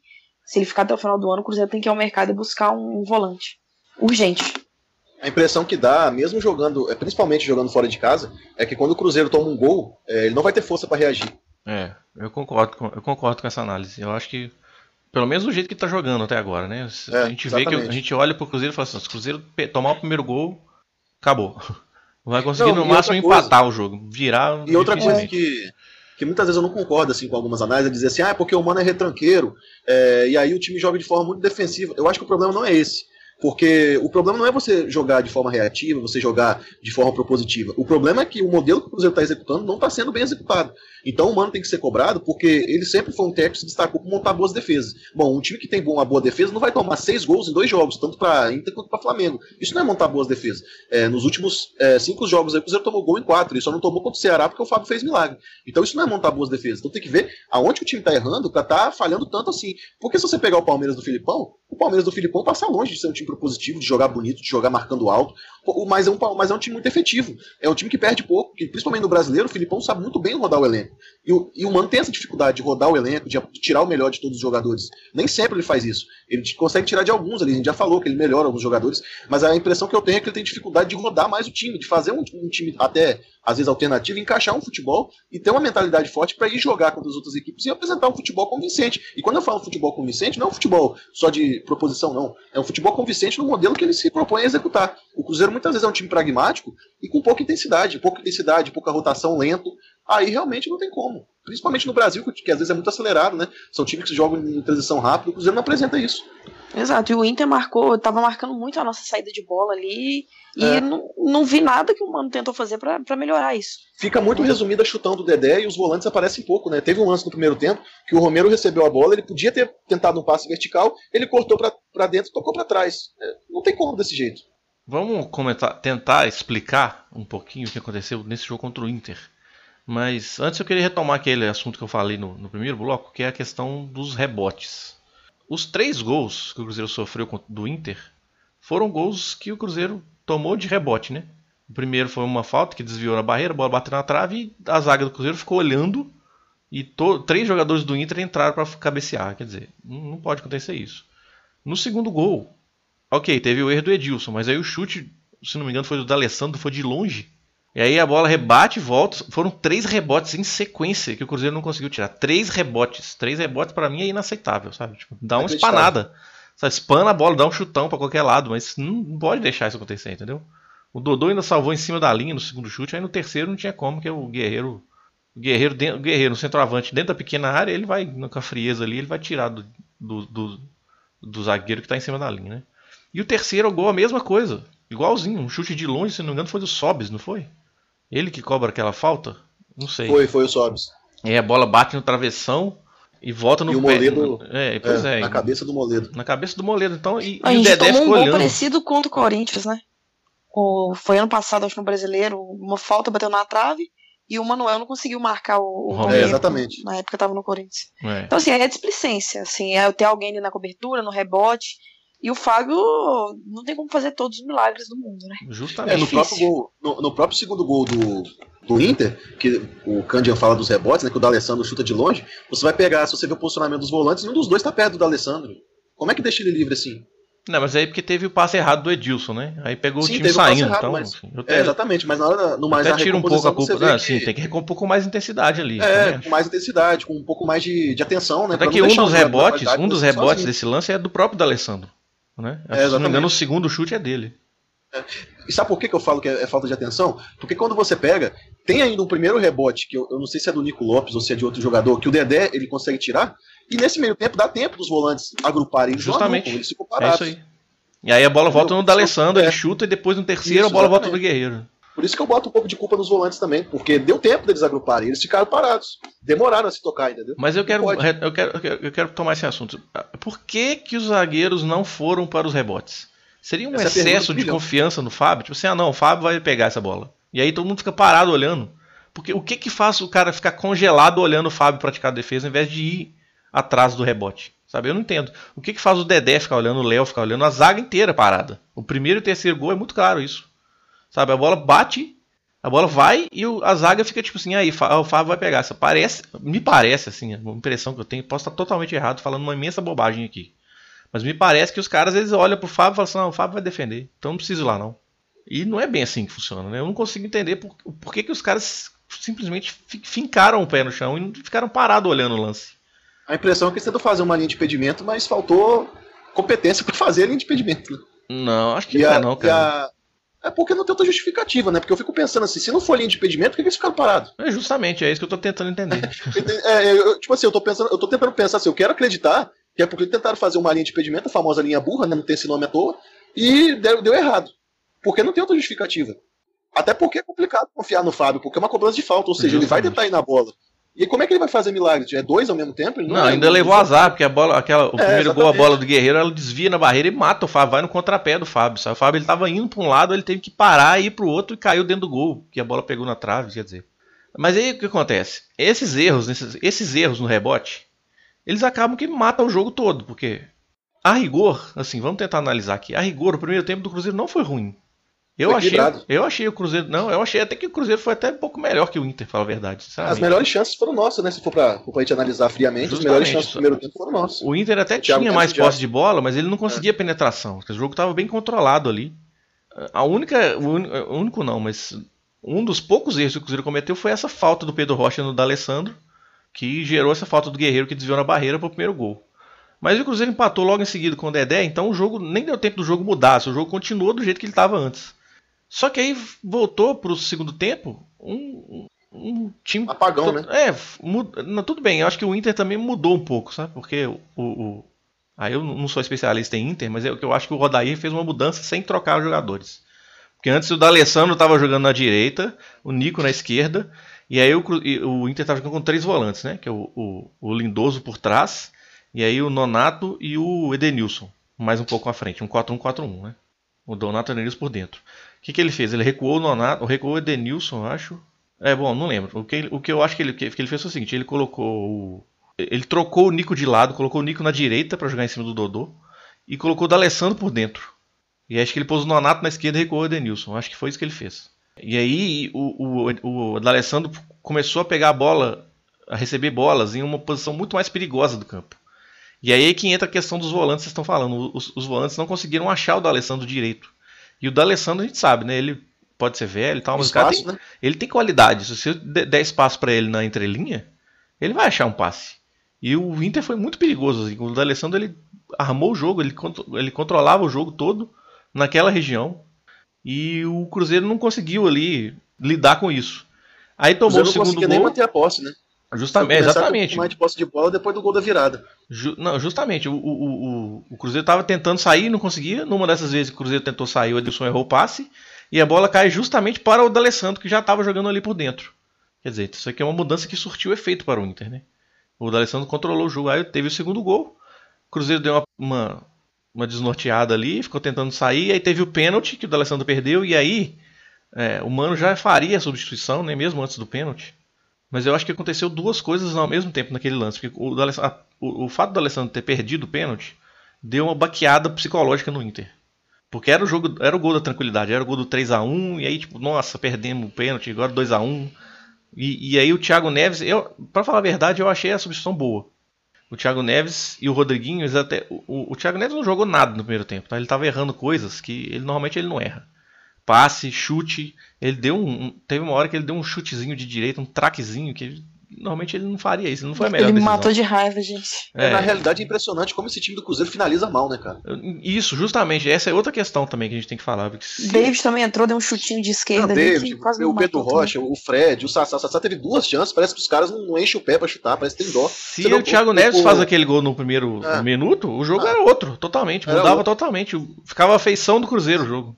se ele ficar até o final do ano, o Cruzeiro tem que ir ao mercado e buscar um, um volante. Urgente. A impressão que dá, mesmo jogando, é, principalmente jogando fora de casa, é que quando o Cruzeiro toma um gol, é, ele não vai ter força para reagir. É, eu concordo, com, eu concordo com essa análise. Eu acho que, pelo menos do jeito que tá jogando até agora, né? É, a gente vê que a gente olha pro Cruzeiro e fala assim: se o Cruzeiro tomar o primeiro gol, acabou. Vai conseguir Não, no máximo coisa- empatar o jogo, virar. E outra coisa que, que muitas vezes eu não concordo assim, com algumas análises, é dizer assim, ah, é porque o Mano é retranqueiro, é, e aí o time joga de forma muito defensiva. Eu acho que o problema não é esse. Porque o problema não é você jogar de forma reativa, você jogar de forma propositiva. O problema é que o modelo que o Cruzeiro está executando não está sendo bem executado. Então o Mano tem que ser cobrado porque ele sempre foi um técnico que se destacou por montar boas defesas. Bom, um time que tem uma boa defesa não vai tomar seis gols em dois jogos, tanto para Inter quanto para Flamengo. Isso não é montar boas defesas. É, nos últimos é, cinco jogos aí, o Cruzeiro tomou gol em quatro, e só não tomou contra o Ceará porque o Fábio fez milagre. Então isso não é montar boas defesas. Então tem que ver aonde o time tá errando pra tá falhando tanto assim. Porque se você pegar o Palmeiras do Filipão, o Palmeiras do Filipão passa longe de ser um time propositivo, de jogar bonito, de jogar marcando alto. Mas é, um, mas é um time muito efetivo. É um time que perde pouco, que, principalmente no brasileiro, o Filipão sabe muito bem rodar o elenco. E o, e o Mano tem essa dificuldade de rodar o elenco, de, tirar o melhor de todos os jogadores. Nem sempre ele faz isso. Ele consegue tirar de alguns ali. A gente já falou que ele melhora alguns jogadores, mas a impressão que eu tenho é que ele tem dificuldade de rodar mais o time, de fazer um, um time até às vezes alternativo, encaixar um futebol e ter uma mentalidade forte para ir jogar contra as outras equipes e apresentar um futebol convincente. E quando eu falo futebol convincente, não é um futebol só de proposição, não. É um futebol convincente no modelo que ele se propõe a executar. O Cruzeiro muitas vezes é um time pragmático e com pouca intensidade, pouca intensidade, pouca rotação, lento. Aí realmente não tem como. Principalmente no Brasil, que às vezes é muito acelerado, né? São times que jogam em transição rápida, o Cruzeiro não apresenta isso. Exato, e o Inter marcou, tava marcando muito a nossa saída de bola ali. E É. não, não vi nada que o Mano tentou fazer pra pra melhorar isso. Fica muito resumida a chutão do Dedé e os volantes aparecem pouco, né? Teve um lance no primeiro tempo que o Romero recebeu a bola, ele podia ter tentado um passe vertical, ele cortou pra- pra dentro e tocou pra trás. É, não tem como desse jeito. Vamos comentar, tentar explicar um pouquinho o que aconteceu nesse jogo contra o Inter. Mas antes eu queria retomar aquele assunto que eu falei no, no primeiro bloco, que é a questão dos rebotes. Os três gols que o Cruzeiro sofreu do Inter foram gols que o Cruzeiro tomou de rebote, né? O primeiro foi uma falta que desviou na barreira, a bola bateu na trave e a zaga do Cruzeiro ficou olhando e três jogadores do Inter entraram para cabecear. Quer dizer, não pode acontecer isso. No segundo gol, Ok, teve o erro do Edilson, mas aí o chute, se não me engano, foi do D'Alessandro, foi de longe. E aí a bola rebate e volta. Foram três rebotes em sequência que o Cruzeiro não conseguiu tirar. Três rebotes. Três rebotes pra mim é inaceitável, sabe? Tipo, dá uma espanada. Sabe, espana a bola, dá um chutão pra qualquer lado, mas não, pode deixar isso acontecer, entendeu? O Dodô ainda salvou em cima da linha no segundo chute, aí no terceiro não tinha como, que é o Guerreiro. O Guerreiro, dentro, o Guerreiro no centroavante, dentro da pequena área, ele vai, com a frieza ali, ele vai tirar do, do, do, do zagueiro que tá em cima da linha, né? E o terceiro gol, a mesma coisa. Igualzinho, um chute de longe, se não me engano, foi do Sobis, não foi? Ele que cobra aquela falta? Não sei. Foi, foi o Sobs. E a bola bate no travessão e volta no E o pé. Moledo- É, pois é. na cabeça do Moledo. Na cabeça do Moledo. Então, e, A e o gente Dedé tomou um gol olhando. parecido contra o Corinthians, né? O, foi ano passado, acho, no Brasileiro. Uma falta bateu na trave e o Manuel não conseguiu marcar o, o Romero. Romero. É, exatamente. Na época tava no Corinthians. É. Então, assim, é displicência. Assim, é ter alguém ali na cobertura, no rebote. E o Fábio não tem como fazer todos os milagres do mundo, né? Justamente. É, no próprio, gol, no, no próprio segundo gol do, do Inter, que o Candian fala dos rebotes, né, que o D'Alessandro chuta de longe, você vai pegar, se você ver o posicionamento dos volantes, nenhum dos dois tá perto do D'Alessandro. Como é que deixa ele livre assim? Não, mas aí porque teve o passe errado do Edilson, né? Aí pegou Sim, o time teve o passe saindo. errado, então, mas- assim, eu É, até, exatamente, mas na hora, no mais até na tiro um pouco a culpa. Não, que- sim, tem que recompor com mais intensidade ali. É, também com mais intensidade, com um pouco mais de, de atenção, né? Até que um dos rebotes, um dos sozinho. rebotes desse lance é do próprio D'Alessandro. Né? Que, se não me engano, o segundo chute é dele. E sabe por que, que eu falo que é, é falta de atenção? Porque quando você pega, tem ainda um primeiro rebote, que eu, eu não sei se é do Nico Lopes ou se é de outro jogador, que o Dedé ele consegue tirar, e nesse meio tempo dá tempo dos volantes agruparem. Justamente. eles ficam É parados. isso aí. E aí a bola volta no? D'Alessandro, É. ele chuta e depois no terceiro Isso, a bola volta exatamente. do Guerreiro. Por isso que eu boto um pouco de culpa nos volantes também, porque deu tempo deles agruparem, eles ficaram parados. Demoraram a se tocar, entendeu? Mas eu quero, eu quero, eu quero, tomar esse assunto. Por que, que os zagueiros não foram para os rebotes? Seria um Essa é excesso de confiança no Fábio? Tipo assim, ah não, o Fábio vai pegar essa bola. E aí todo mundo fica parado olhando. Porque o que que faz o cara ficar congelado olhando o Fábio praticar a defesa ao invés de ir atrás do rebote? Sabe? Eu não entendo. O que que faz o Dedé ficar olhando, o Léo ficar olhando, a zaga inteira parada? O primeiro e o terceiro gol é muito claro isso. Sabe? A bola bate, a bola vai e o- a zaga fica tipo assim, aí Fá- o Fábio vai pegar. Essa parece, me parece assim, uma impressão que eu tenho, posso estar totalmente errado falando uma imensa bobagem aqui. Mas me parece que os caras eles olham pro Fábio e falam assim, não, o Fábio vai defender. Então não preciso ir lá não. E não é bem assim que funciona, né? Eu não consigo entender por, por que, que os caras simplesmente fincaram o pé no chão e ficaram parados olhando o lance. A impressão é que eles tentam fazer uma linha de impedimento, mas faltou competência para fazer a linha de impedimento. Né? Não, acho que e não a, é não, cara. É porque não tem outra justificativa, né? Porque eu fico pensando assim, se não for linha de impedimento, por que, que eles ficaram parados? É justamente, é isso que eu tô tentando entender. é, eu, tipo assim, eu tô pensando, eu tô tentando pensar assim, eu quero acreditar que é porque tentaram fazer uma linha de impedimento, a famosa linha burra, né? Não tem esse nome à toa, e deu, deu errado. Porque não tem outra justificativa. Até porque é complicado confiar no Fábio, porque é uma cobrança de falta, ou seja, Justamente. ele vai tentar ir na bola. E como é que ele vai fazer milagre? É dois ao mesmo tempo? não, não ainda levou azar, porque a bola, aquela, o é, primeiro exatamente. gol, a bola do Guerreiro, ela desvia na barreira e mata o Fábio, vai no contrapé do Fábio. Sabe? O Fábio ele tava indo para um lado, ele teve que parar e ir para o outro e caiu dentro do gol, que a bola pegou na trave, quer dizer. Mas aí o que acontece? Esses erros, esses, esses erros no rebote, eles acabam que matam o jogo todo, porque a rigor, assim, vamos tentar analisar aqui. A rigor, o primeiro tempo do Cruzeiro não foi ruim. Eu achei, eu achei o Cruzeiro. Não, eu achei até que o Cruzeiro foi até um pouco melhor que o Inter, fala a verdade. As melhores chances foram nossas, né? Se for pra, for pra gente analisar friamente, Justamente, as melhores chances do primeiro tempo foram nossas. O Inter até tinha mais posse de bola, mas ele não conseguia é. penetração. O jogo estava bem controlado ali. A única. O único não, mas um dos poucos erros que o Cruzeiro cometeu foi essa falta do Pedro Rocha no D'Alessandro, que gerou essa falta do Guerreiro que desviou na barreira para o primeiro gol. Mas o Cruzeiro empatou logo em seguida com o Dedé, então o jogo nem deu tempo do jogo mudar, o jogo continuou do jeito que ele estava antes. Só que aí voltou para o segundo tempo um, um time. Apagão, né? É, muda, não, tudo bem. Eu acho que o Inter também mudou um pouco, sabe? Porque o. o aí eu não sou especialista em Inter, mas é eu, eu acho que o Rodair fez uma mudança sem trocar os jogadores. Porque antes o D'Alessandro estava jogando na direita, o Nico na esquerda, e aí o, o Inter estava jogando com três volantes, né? Que é o, o, o Lindoso por trás, e aí o Nonato e o Edenilson, mais um pouco à frente, um 4-1-4-1, né? O Donato e o Edenilson por dentro. O que, que ele fez? Ele recuou o Nonato, recuou o Edenilson, acho. É, bom, não lembro. O que, o que eu acho que ele, que ele fez foi o seguinte: ele colocou. Ele trocou o Nico de lado, colocou o Nico na direita para jogar em cima do Dodô e colocou o D'Alessandro por dentro. E acho que ele pôs o Nonato na esquerda e recuou o Edenilson. Acho que foi isso que ele fez. E aí o, o, o D'Alessandro começou a pegar a bola, a receber bolas em uma posição muito mais perigosa do campo. E aí é que entra a questão dos volantes vocês estão falando. Os, os volantes não conseguiram achar o D'Alessandro direito. E o D'Alessandro a gente sabe, né? Ele pode ser velho e tal, mas espaço, o cara tem, né? ele tem qualidade. Se você der espaço para ele na entrelinha, ele vai achar um passe. E o Inter foi muito perigoso. Assim. O D'Alessandro ele armou o jogo, ele, ele controlava o jogo todo naquela região. E o Cruzeiro não conseguiu ali lidar com isso. Aí tomou o, o segundo gol. nem manter a posse, né? Justamente, exatamente. mais de posse de bola depois do gol da virada. Ju, não, justamente. O, o, o, o Cruzeiro estava tentando sair e não conseguia. Numa dessas vezes que o Cruzeiro tentou sair, o Edilson errou o passe. E a bola cai justamente para o D'Alessandro, que já estava jogando ali por dentro. Quer dizer, isso aqui é uma mudança que surtiu efeito para o Inter, né? O D'Alessandro controlou o jogo, aí teve o segundo gol. O Cruzeiro deu uma, uma, uma desnorteada ali, ficou tentando sair. Aí teve o pênalti que o D'Alessandro perdeu. E aí é, o Mano já faria a substituição, né? Mesmo antes do pênalti. Mas eu acho que aconteceu duas coisas ao mesmo tempo naquele lance. Porque o, a, o, o fato do Alessandro ter perdido o pênalti deu uma baqueada psicológica no Inter. Porque era o jogo, era o gol da tranquilidade, era o gol do 3 a 1 e aí tipo, nossa, perdemos o pênalti, agora 2 a 1 e, e aí o Thiago Neves, eu, para falar a verdade, eu achei a substituição boa. O Thiago Neves e o Rodriguinho, até o, o Thiago Neves não jogou nada no primeiro tempo, tá? Ele estava errando coisas que ele normalmente ele não erra passe, chute. Ele deu um. Teve uma hora que ele deu um chutezinho de direita, um traquezinho, que normalmente ele não faria isso. Não foi a melhor Ele decisão. matou de raiva, gente. É. Na realidade é impressionante como esse time do Cruzeiro finaliza mal, né, cara? Isso, justamente. Essa é outra questão também que a gente tem que falar. Se... David também entrou, deu um chutinho de esquerda. Não, David, quase o Pedro Rocha, o Fred, o Sassá. O Sassá teve duas chances, parece que os caras não, não enchem o pé pra chutar, parece que tem dó. Se Você o não, Thiago Neves o... faz aquele gol no primeiro é. minuto, o jogo é. era outro, totalmente. Mudava outro. totalmente. Ficava a feição do Cruzeiro o jogo.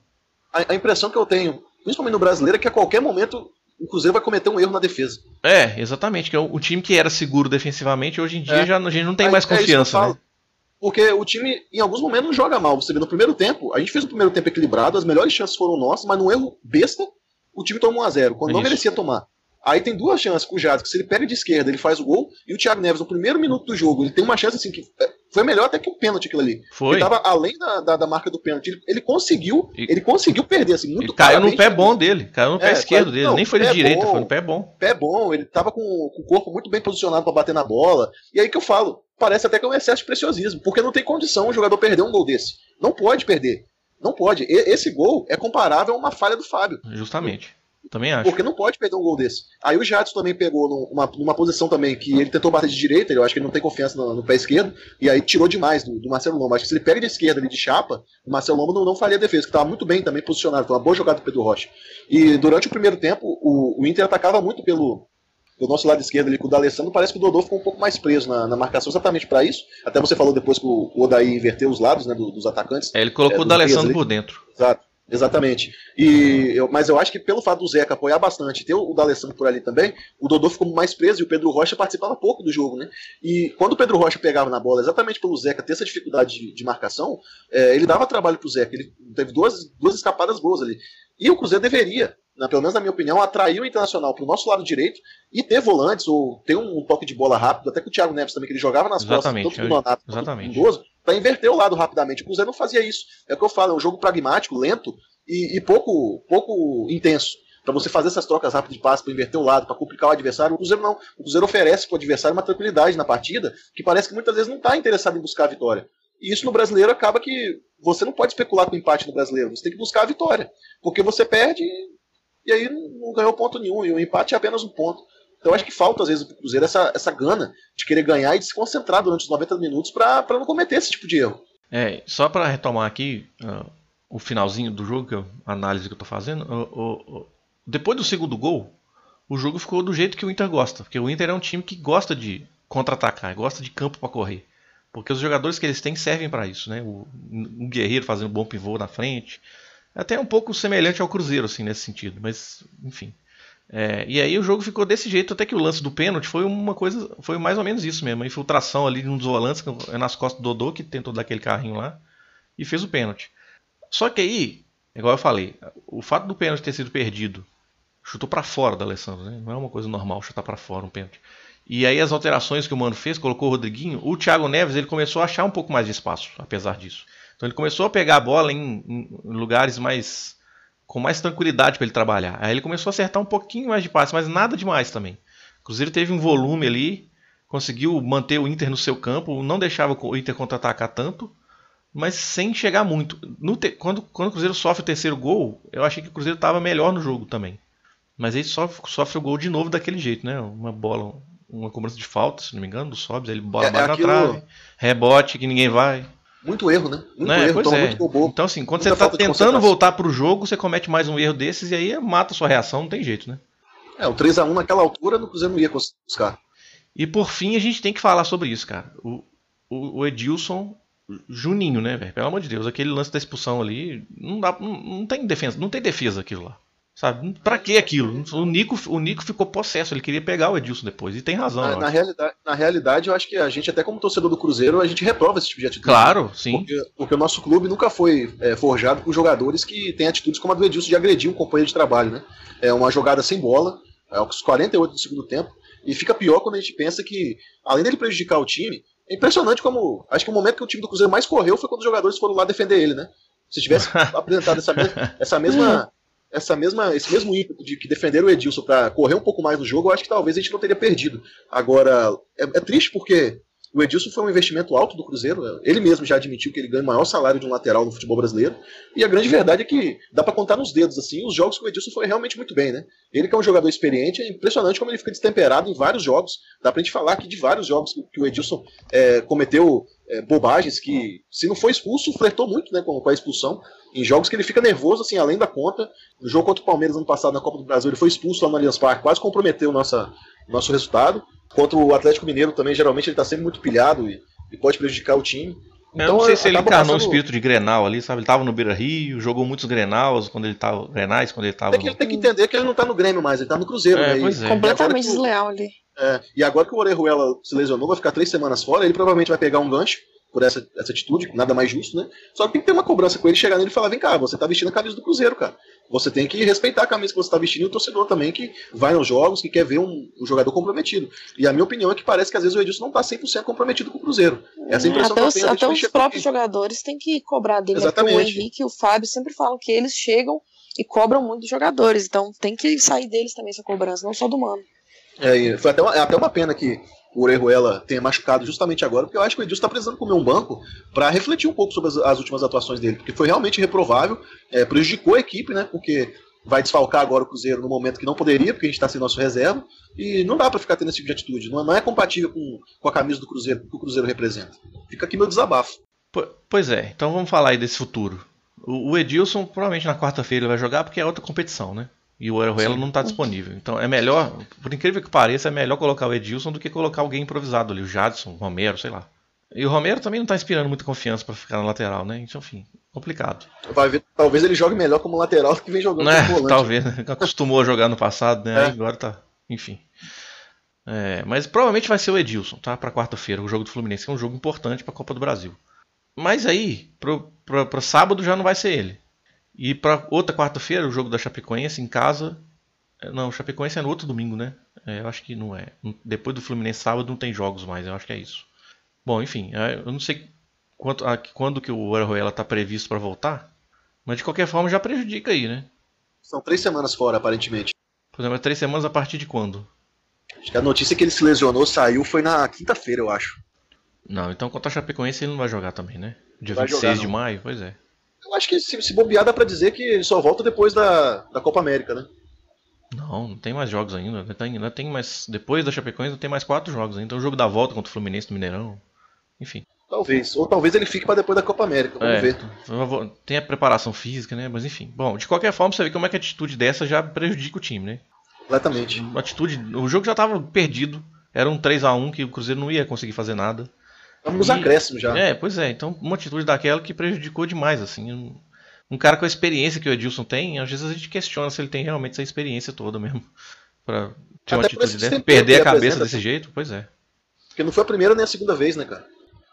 A, a impressão que eu tenho principalmente no brasileiro, é que a qualquer momento o Cruzeiro vai cometer um erro na defesa. É, exatamente. Que é o, time que era seguro defensivamente, hoje em dia é. já, a gente não tem mais é confiança. né? Porque o time, em alguns momentos, não joga mal. Você vê, no primeiro tempo, a gente fez o primeiro tempo equilibrado, as melhores chances foram nossas, mas num erro besta, o time tomou 1 a 0 quando Isso. não merecia tomar. Aí tem duas chances com o Jadson, que se ele pega de esquerda, ele faz o gol, e o Thiago Neves, no primeiro minuto do jogo, ele tem uma chance assim que é, foi melhor até que o pênalti aquilo ali. Foi. Ele tava além da, da, da marca do pênalti. Ele, ele conseguiu, e, ele conseguiu perder, assim, muito Caiu no pé bom dele, caiu no pé é, esquerdo dele, não, nem foi de direita, bom, foi no pé bom. Pé bom, ele tava com, com o corpo muito bem posicionado para bater na bola. E aí que eu falo, parece até que é um excesso de preciosismo, porque não tem condição um jogador perder um gol desse. Não pode perder. Não pode. E- esse gol é comparável a uma falha do Fábio. Justamente. Também acho. Porque não pode perder um gol desse. Aí o Jadson também pegou numa, numa posição também que ele tentou bater de direita, eu acho que ele não tem confiança no, no pé esquerdo, e aí tirou demais do, do Marcelo Lomba. Acho que se ele pega de esquerda ali de chapa, o Marcelo Lomba não, não faria defesa, que estava muito bem também posicionado, foi uma boa jogada do Pedro Rocha. E durante o primeiro tempo, o, o Inter atacava muito pelo, pelo nosso lado esquerdo ali com o D'Alessandro, parece que o Dodô ficou um pouco mais preso na, na marcação exatamente para isso. Até você falou depois que o, Odaí inverteu os lados né, do- dos atacantes. É, ele colocou É, o D'Alessandro por dentro. Exato. Exatamente. E eu- mas eu acho que pelo fato do Zeca apoiar bastante, ter o D'Alessandro por ali também, o Dodô ficou mais preso e o Pedro Rocha participava pouco do jogo, né? E quando o Pedro Rocha pegava na bola, exatamente pelo Zeca ter essa dificuldade de, de marcação, é, ele dava trabalho pro Zeca. Ele teve duas, duas escapadas boas ali. E o Cruzeiro deveria, na- pelo menos na minha opinião, atrair o Internacional pro nosso lado direito e ter volantes ou ter um, toque de bola rápido, até que o Thiago Neves também, que ele jogava nas Exatamente, costas, tanto do Nonato quanto exatamente. Lindoso, para inverter o lado rapidamente. O Cruzeiro não fazia isso. É o que eu falo, é um jogo pragmático, lento e, e pouco, pouco intenso. Para você fazer essas trocas rápidas de passe, para inverter o lado, para complicar o adversário, o Cruzeiro não. O Cruzeiro oferece para o adversário uma tranquilidade na partida que parece que muitas vezes não está interessado em buscar a vitória. E isso no brasileiro acaba que você não pode especular com o empate no brasileiro, você tem que buscar a vitória. Porque você perde e, aí não, ganhou ponto nenhum, e o empate é apenas um ponto. Então acho que falta, às vezes, pro Cruzeiro essa, essa gana de querer ganhar e de se concentrar durante os 90 minutos para não cometer esse tipo de erro. É, só para retomar aqui ah, o finalzinho do jogo, eu- a análise que eu tô fazendo, o- o- o- depois do segundo gol, o jogo ficou do jeito que o Inter gosta, porque o Inter é um time que gosta de contra-atacar, gosta de campo para correr, porque os jogadores que eles têm servem para isso, né? O, o Guerreiro fazendo bom pivô na frente, até um pouco semelhante ao Cruzeiro assim nesse sentido, mas enfim. É, e aí o jogo ficou desse jeito, até que o lance do pênalti foi uma coisa, foi mais ou menos isso mesmo, a infiltração ali num dos volantes, é nas costas do Dodô, que tentou dar aquele carrinho lá, e fez o pênalti. Só que aí, igual eu falei, o fato do pênalti ter sido perdido, chutou pra fora da Alessandro, né? Não é uma coisa normal chutar pra fora um pênalti. E aí as alterações que o Mano fez, colocou o Rodriguinho, o Thiago Neves ele começou a achar um pouco mais de espaço, apesar disso. Então ele começou a pegar a bola em, em lugares mais com mais tranquilidade para ele trabalhar. Aí ele começou a acertar um pouquinho mais de passe, mas nada demais também. O Cruzeiro teve um volume ali, conseguiu manter o Inter no seu campo, não deixava o Inter contra-atacar tanto, mas sem chegar muito. Te- quando, quando o Cruzeiro sofre o terceiro gol, eu achei que o Cruzeiro estava melhor no jogo também. Mas aí sofre, sofre o gol de novo daquele jeito, né? Uma bola, uma cobrança de falta, se não me engano, do Sobs, ele bola É- bate aquilo- na trave, rebote que ninguém vai. Muito erro, né? Muito Né? erro, toma é. muito bobo. Então, assim, quando Muita você tá de tentando voltar pro jogo, você comete mais um erro desses e aí mata a sua reação, não tem jeito, né? É, o 3x1 naquela altura no Cruzeiro não ia conseguir buscar. E por fim, a gente tem que falar sobre isso, cara. O, o, o Edilson Juninho, né, velho? Pelo amor de Deus, aquele lance da expulsão ali, não dá, não, não tem defesa, não tem defesa aquilo lá. Sabe? Pra que aquilo? O Nico, o Nico ficou possesso, ele queria pegar o Edilson depois, e tem razão. Na, na realidade, na realidade, eu acho que a gente, até como torcedor do Cruzeiro, a gente reprova esse tipo de atitude. Claro, sim. Porque, porque o nosso clube nunca foi é, forjado por jogadores que têm atitudes como a do Edilson de agredir um companheiro de trabalho, né? É uma jogada sem bola, é aos 48 do segundo tempo, e fica pior quando a gente pensa que, além dele prejudicar o time, é impressionante como. Acho que o momento que o time do Cruzeiro mais correu foi quando os jogadores foram lá defender ele, né? Se tivesse apresentado essa, mes- essa mesma. Essa mesma, esse mesmo ímpeto de que defenderam o Edilson para correr um pouco mais no jogo, eu acho que talvez a gente não teria perdido. Agora, é, é triste porque o Edilson foi um investimento alto do Cruzeiro. Ele mesmo já admitiu que ele ganha o maior salário de um lateral no futebol brasileiro. E a grande verdade é que dá pra contar nos dedos assim os jogos que o Edilson foi realmente muito bem, né? Ele que é um jogador experiente, é impressionante como ele fica destemperado em vários jogos. Dá pra gente falar aqui de vários jogos que, o Edilson é, cometeu é, bobagens que, se não foi expulso, flertou muito né, com, a expulsão. Em jogos que ele fica nervoso, assim, além da conta. No jogo contra o Palmeiras ano passado na Copa do Brasil, ele foi expulso lá no Allianz Parque, quase comprometeu o nossa, nosso resultado. Contra o Atlético Mineiro também, geralmente ele tá sempre muito pilhado e, e pode prejudicar o time. eu não sei se ele encarnou o passando- espírito de Grenal ali, sabe? Ele tava no Beira Rio, jogou muitos Grenals quando ele tava. Grenais quando ele tava. Tem que, no- tem que entender que ele não tá no Grêmio mais, ele tá no Cruzeiro, É, né? E- é. Completamente o- desleal ali. É, e agora que o Orejuela se lesionou, vai ficar três semanas fora, ele provavelmente vai pegar um gancho por essa, essa atitude, nada mais justo, né? Só que tem que ter uma cobrança com ele, chegar nele e falar, vem cá, você tá vestindo a camisa do Cruzeiro, cara. Você tem que respeitar a camisa que você tá vestindo e o torcedor também que vai nos jogos, que quer ver um, um jogador comprometido. E a minha opinião é que parece que às vezes o Edilson não tá 100% comprometido com o Cruzeiro. Essa é a impressão Até que eu os, tenho. a gente até os próprios aqui. jogadores têm que cobrar dele. né? Porque O Exatamente. Henrique e o Fábio sempre falam que eles chegam e cobram muito dos jogadores. Então tem que sair deles também essa cobrança, não só do Mano. É, foi até uma, é até uma pena que o Orejuela tenha machucado justamente agora, porque eu acho que o Edilson está precisando comer um banco para refletir um pouco sobre as, as, últimas atuações dele, porque foi realmente reprovável, é, prejudicou a equipe, né? Porque vai desfalcar agora o Cruzeiro no momento que não poderia, porque a gente está sem nosso reserva, e não dá para ficar tendo esse tipo de atitude. Não, não é compatível com, com a camisa do Cruzeiro, que o Cruzeiro representa. Fica aqui meu desabafo. Pois é, então vamos falar aí desse futuro. O, Edilson provavelmente na quarta-feira vai jogar porque é outra competição, né? E o Orejuela não está disponível. Então é melhor, por incrível que pareça, é melhor colocar o Edilson do que colocar alguém improvisado ali, o Jadson, o Romero, sei lá. E o Romero também não está inspirando muita confiança para ficar na lateral, né? Então, enfim, complicado. Ver, talvez ele jogue melhor como lateral do que vem jogando é, como volante. Talvez, né? acostumou a jogar no passado, né? É. agora tá, enfim. É, mas provavelmente vai ser o Edilson, tá? Para quarta-feira, o jogo do Fluminense, que é um jogo importante para a Copa do Brasil. Mas aí, para sábado já não vai ser ele. E para outra quarta-feira, o jogo da Chapecoense em casa. Não, o Chapecoense é no outro domingo, né? É, eu acho que não é. Depois do Fluminense sábado não tem jogos mais, eu acho que é isso. Bom, enfim, é, eu não sei quanto, quando que o Orejuela está previsto para voltar, mas de qualquer forma já prejudica aí, né? São três semanas fora, aparentemente. Por exemplo, três semanas a partir de quando? Acho que a notícia que ele se lesionou saiu foi na quinta-feira, eu acho. Não, então contra a Chapecoense ele não vai jogar também, né? Dia vai 26 jogar, de maio, pois é. Eu acho que se, se bobear dá pra dizer que ele só volta depois da, da Copa América, né? Não, não tem mais jogos ainda. Ainda tem, ainda tem mais. Depois da Chapecoense tem mais quatro jogos ainda. Então o jogo da volta contra o Fluminense do Mineirão. Enfim. Talvez. Ou talvez ele fique para depois da Copa América. Vamos é, ver. Tem a preparação física, né? Mas enfim. Bom, de qualquer forma, você vê como é que a atitude dessa já prejudica o time, né? Completamente. Uma atitude. O jogo já estava perdido. Era um 3 a 1 que o Cruzeiro não ia conseguir fazer nada. Estamos nos acréscimos já. É, pois é. Então, uma atitude daquela que prejudicou demais, assim. Um, um cara com a experiência que o Edilson tem, às vezes a gente questiona se ele tem realmente essa experiência toda mesmo. Pra ter uma atitude dessa. Perder a cabeça desse jeito, pois é. Porque não foi a primeira nem a segunda vez, né, cara?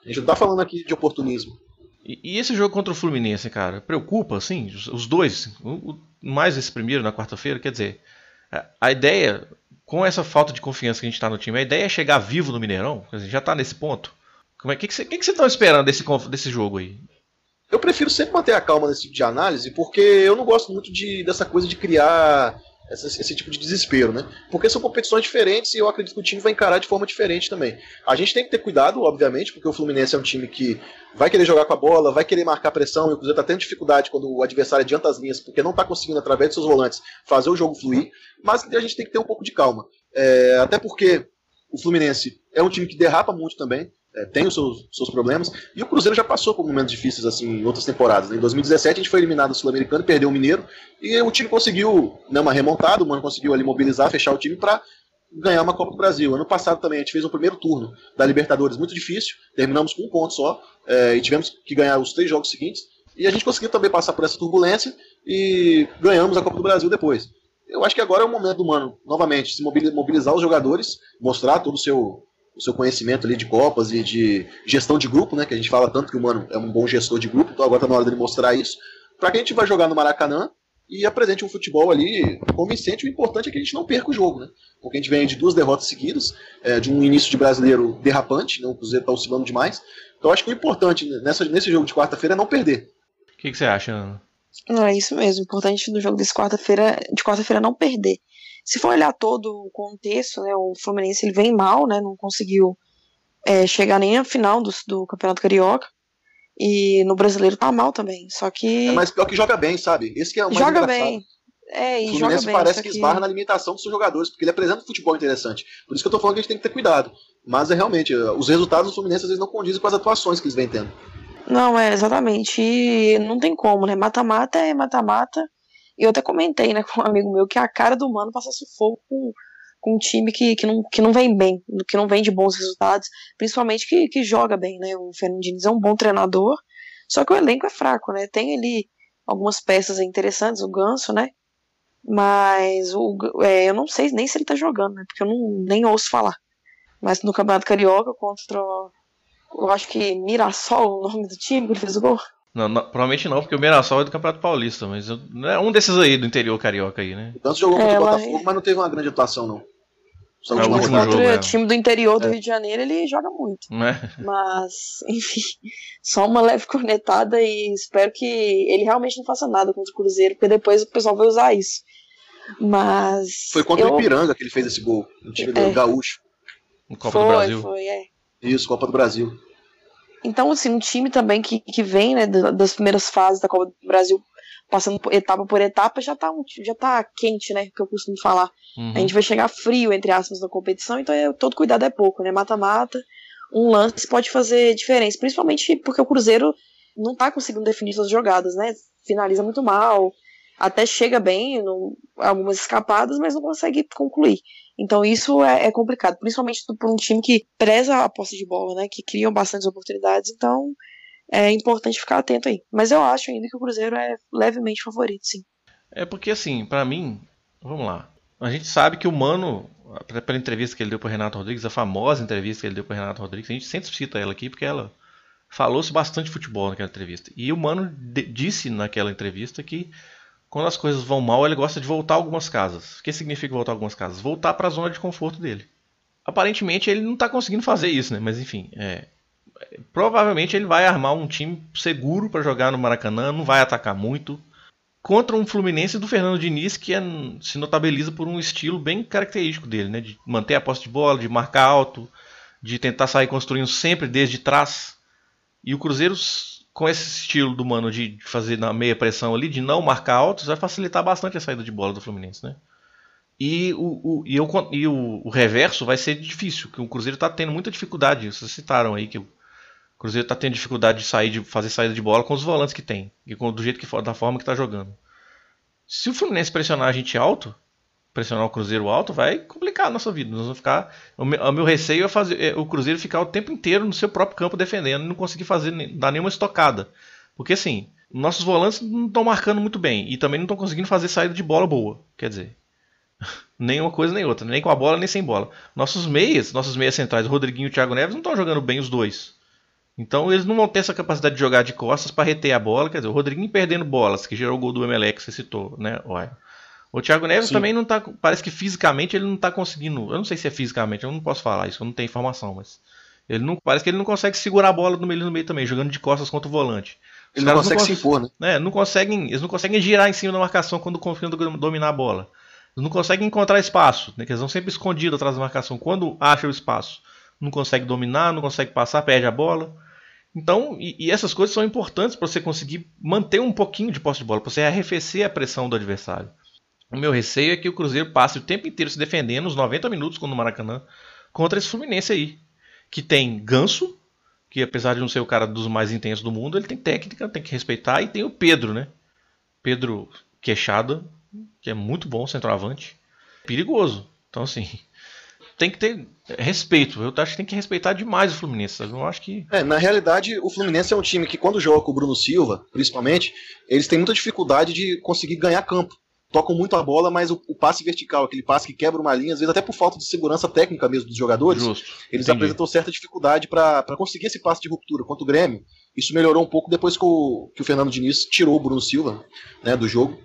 A gente não tá falando aqui de oportunismo. E, e esse jogo contra o Fluminense, cara, preocupa, assim, os, os dois, o, o, mais esse primeiro na quarta-feira, quer dizer, a, a, ideia, com essa falta de confiança que a gente tá no time, a ideia é chegar vivo no Mineirão, a gente já tá nesse ponto. Como é que, que, você, que, que você tá esperando desse, desse jogo aí? Eu prefiro sempre manter a calma nesse tipo de análise, porque eu não gosto muito de, dessa coisa de criar esse, esse, tipo de desespero, né? Porque são competições diferentes e eu acredito que o time vai encarar de forma diferente também. A gente tem que ter cuidado, obviamente, porque o Fluminense é um time que vai querer jogar com a bola, vai querer marcar pressão, e o Cruzeiro tá tendo dificuldade quando o adversário adianta as linhas, porque não tá conseguindo, através de seus volantes, fazer o jogo fluir, mas a gente tem que ter um pouco de calma. É, até porque o Fluminense é um time que derrapa muito também, é, tem os seus, seus, problemas. E o Cruzeiro já passou por momentos difíceis assim em outras temporadas. Né? Em 2017 a gente foi eliminado do Sul-Americano, perdeu o Mineiro e o time conseguiu né, uma remontada, o Mano conseguiu ali mobilizar, fechar o time para ganhar uma Copa do Brasil. Ano passado também a gente fez o primeiro turno da Libertadores muito difícil, terminamos com um ponto só é, e tivemos que ganhar os três jogos seguintes. E a gente conseguiu também passar por essa turbulência e ganhamos a Copa do Brasil depois. Eu acho que agora é o momento do Mano, novamente, se mobilizar os jogadores, mostrar todo o seu o seu conhecimento ali de Copas e de gestão de grupo, né? Que a gente fala tanto que o Mano é um bom gestor de grupo, então agora tá na hora dele mostrar isso. Para que a gente vai jogar no Maracanã e apresente um futebol ali convincente, o importante é que a gente não perca o jogo, né? Porque a gente vem de duas derrotas seguidas, é, de um início de brasileiro derrapante, né? o Cruzeiro tá oscilando demais. Então acho que o importante nessa, nesse jogo de quarta-feira é não perder. O que, que, você acha, Ana? Não, é isso mesmo. O importante no jogo desse quarta-feira, de quarta-feira, é não perder se for olhar todo o contexto, né, o Fluminense ele vem mal, né, não conseguiu é, chegar nem à final do, do Campeonato Carioca. E no brasileiro tá mal também. Só que. É, mas pior que joga bem, sabe? Esse que é o mais Joga engraçado. bem. É, e o Fluminense bem, parece que que esbarra na limitação dos seus jogadores, porque ele apresenta um futebol interessante. Por isso que eu tô falando que a gente tem que ter cuidado. Mas é realmente, os resultados do Fluminense às vezes não condizem com as atuações que eles vêm tendo. Não, é exatamente. E não tem como, né? Mata-mata é mata-mata. E eu até comentei, né, com um amigo meu que a cara do Mano passa sufoco com, com um time que, que, não, que não vem bem, que não vem de bons resultados, principalmente que, que joga bem, né? O Fernando Diniz é um bom treinador, só que o elenco é fraco, né? Tem ali algumas peças interessantes, o Ganso, né? Mas o, é, eu não sei nem se ele tá jogando, né? Porque eu não, nem ouço falar. Mas no Campeonato Carioca contra. Eu acho que Mirassol, o nome do time, ele fez o gol. Não, não, provavelmente não, porque o Mirassol é do Campeonato Paulista, mas eu, é um desses aí do interior carioca aí, né? O jogou contra é, o Botafogo, mas não teve uma grande atuação, não. Só é, o último jogo, é. time do interior do é. Rio de Janeiro, ele joga muito. É. Mas, enfim, só uma leve cornetada e espero que ele realmente não faça nada contra o Cruzeiro, porque depois o pessoal vai usar isso. Mas. Foi contra eu... o Ipiranga que ele fez esse gol, no time do é. Gaúcho. No Copa foi, do Brasil. foi, é. Isso, Copa do Brasil. Então, assim, um time também que, que vem, né, da- das primeiras fases da Copa do Brasil, passando etapa por etapa, já tá, um, já tá quente, né, que eu costumo falar. Uhum. A gente vai chegar frio, entre aspas, na competição, então é, todo cuidado é pouco, né? Mata-mata, um lance pode fazer diferença, principalmente porque o Cruzeiro não tá conseguindo definir suas jogadas, né? Finaliza muito mal, até chega bem, no, algumas escapadas, mas não consegue concluir. Então isso é, é complicado, principalmente por um time que preza a posse de bola, né? Que criam bastantes oportunidades, então é importante ficar atento aí. Mas eu acho ainda que o Cruzeiro é levemente favorito, sim. É porque, assim, pra mim, vamos lá. A gente sabe que o Mano, pela entrevista que ele deu pro Renato Rodrigues, a famosa entrevista que ele deu pro Renato Rodrigues, a gente sempre cita ela aqui porque ela falou-se bastante futebol naquela entrevista. E o Mano disse naquela entrevista que quando as coisas vão mal, ele gosta de voltar algumas casas. O que significa voltar algumas casas? Voltar para a zona de conforto dele. Aparentemente ele não está conseguindo fazer isso, né? Mas enfim, é, provavelmente ele vai armar um time seguro para jogar no Maracanã, não vai atacar muito contra um Fluminense do Fernando Diniz que é- se notabiliza por um estilo bem característico dele, né? De manter a posse de bola, de marcar alto, de tentar sair construindo sempre desde trás. E o Cruzeiro, com esse estilo do mano de fazer na meia pressão ali, de não marcar altos, vai facilitar bastante a saída de bola do Fluminense, né? E o, o, e con- e o, o reverso vai ser difícil, que o Cruzeiro está tendo muita dificuldade. Vocês citaram aí que o Cruzeiro está tendo dificuldade de sair de fazer saída de bola com os volantes que tem, e com, do jeito que da forma que está jogando. Se o Fluminense pressionar a gente alto, pressionar o Cruzeiro alto, vai complicar a nossa vida. Nós vamos ficar. O meu, o meu receio é fazer é o Cruzeiro ficar o tempo inteiro no seu próprio campo defendendo e não conseguir fazer dar nenhuma estocada. Porque assim, nossos volantes não estão marcando muito bem e também não estão conseguindo fazer saída de bola boa. Quer dizer, nem uma coisa nem outra, nem com a bola nem sem bola. Nossos meias, nossos meias centrais, o Rodriguinho e o Thiago Neves, não estão jogando bem os dois. Então eles não vão ter essa capacidade de jogar de costas para reter a bola. Quer dizer, o Rodriguinho perdendo bolas, que gerou o gol do Emelec que você citou, né, Uai? O Thiago Neves Sim. também não tá. Parece que fisicamente ele não tá conseguindo. Eu não sei se é fisicamente, eu não posso falar isso, eu não tenho informação, mas. Ele não, parece que ele não consegue segurar a bola no meio no meio também, jogando de costas contra o volante. Ele não consegue se cons- impor, né? né, não conseguem, eles não conseguem girar em cima da marcação quando confiam do- dominar a bola. Eles não conseguem encontrar espaço, né, eles vão sempre escondidos atrás da marcação. Quando acha o espaço, não consegue dominar, não consegue passar, perde a bola. Então, e, e essas coisas são importantes para você conseguir manter um pouquinho de posse de bola, para você arrefecer a pressão do adversário. O meu receio é que o Cruzeiro passe o tempo inteiro se defendendo, os 90 minutos, no Maracanã, contra esse Fluminense aí. Que tem ganso, que apesar de não ser o cara dos mais intensos do mundo, ele tem técnica, tem que respeitar, e tem o Pedro, né? Pedro Queixada, que é muito bom centroavante, perigoso. Então, assim, tem que ter respeito. Eu acho que tem que respeitar demais o Fluminense. sabe? Acho que. É, na realidade, o Fluminense é um time que, quando joga com o Bruno Silva, principalmente, eles têm muita dificuldade de conseguir ganhar campo. Tocam muito a bola, mas o, o passe vertical, aquele passe que quebra uma linha, às vezes até por falta de segurança técnica mesmo dos jogadores, Justo. eles Entendi. apresentam certa dificuldade para conseguir esse passe de ruptura. Quanto o Grêmio, isso melhorou um pouco depois que o, que o Fernando Diniz tirou o Bruno Silva né, do jogo.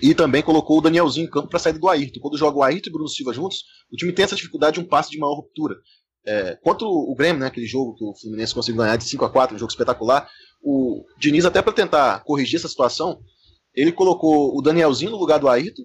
E também colocou o Danielzinho em campo para sair do Ayrton. Quando joga o Ayrton e o Bruno Silva juntos, o time tem essa dificuldade de um passe de maior ruptura. É, contra o Grêmio, né, aquele jogo que o Fluminense conseguiu ganhar de 5 a 4 um jogo espetacular, o Diniz, até para tentar corrigir essa situação, ele colocou o Danielzinho no lugar do Ayrton.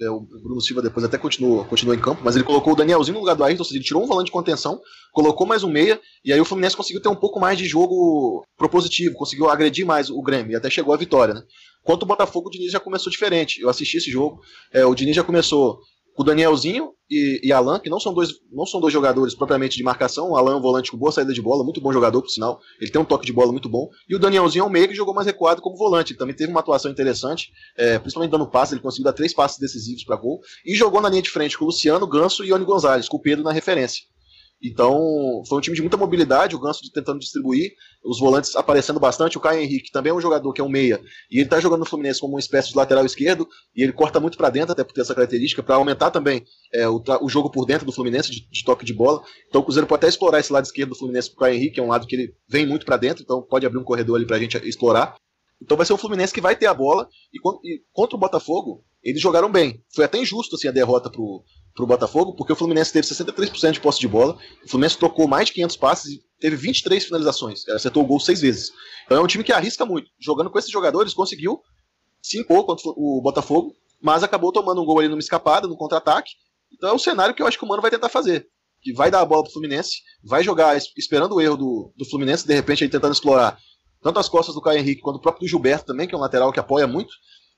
É, o Bruno Silva depois até continuou, continuou em campo, mas ele colocou o Danielzinho no lugar do Ayrton, ou seja, ele tirou um volante de contenção, colocou mais um meia, e aí o Fluminense conseguiu ter um pouco mais de jogo propositivo, conseguiu agredir mais o Grêmio, e até chegou à vitória, né? Quanto o Botafogo, o Diniz já começou diferente. Eu assisti esse jogo, é, o Diniz já começou com o Danielzinho e, e Alan, que não são, dois, não são dois jogadores propriamente de marcação. O Alan é um volante com boa saída de bola, muito bom jogador, por sinal. Ele tem um toque de bola muito bom. E o Danielzinho é um meio que jogou mais recuado como volante. Ele também teve uma atuação interessante, é, principalmente dando passe. Ele conseguiu dar três passes decisivos para gol. E jogou na linha de frente com o Luciano, Ganso e Ione Gonzalez, com o Pedro na referência. Então, foi um time de muita mobilidade, o Ganso tentando distribuir, os volantes aparecendo bastante. O Caio Henrique também é um jogador que é um meia, e ele está jogando no Fluminense como uma espécie de lateral esquerdo, e ele corta muito para dentro, até por ter essa característica, para aumentar também é, o, o, jogo por dentro do Fluminense, de, de, toque de bola. Então, o Cruzeiro pode até explorar esse lado esquerdo do Fluminense com o Caio Henrique, que é um lado que ele vem muito para dentro, então pode abrir um corredor ali para a gente explorar. Então, vai ser um Fluminense que vai ter a bola, e, e contra o Botafogo, eles jogaram bem. Foi até injusto assim, a derrota pro, pro Botafogo, porque o Fluminense teve 63% de posse de bola, o Fluminense tocou mais de 500 passes e teve 23 finalizações, acertou o gol seis vezes. Então é um time que arrisca muito. Jogando com esses jogadores, conseguiu se impor contra o Botafogo, mas acabou tomando um gol ali numa escapada, no contra-ataque. Então é um cenário que eu acho que o Mano vai tentar fazer. que vai dar a bola pro Fluminense, vai jogar esperando o erro do, do Fluminense, de repente aí tentando explorar tanto as costas do Caio Henrique quanto o próprio do Gilberto também, que é um lateral que apoia muito,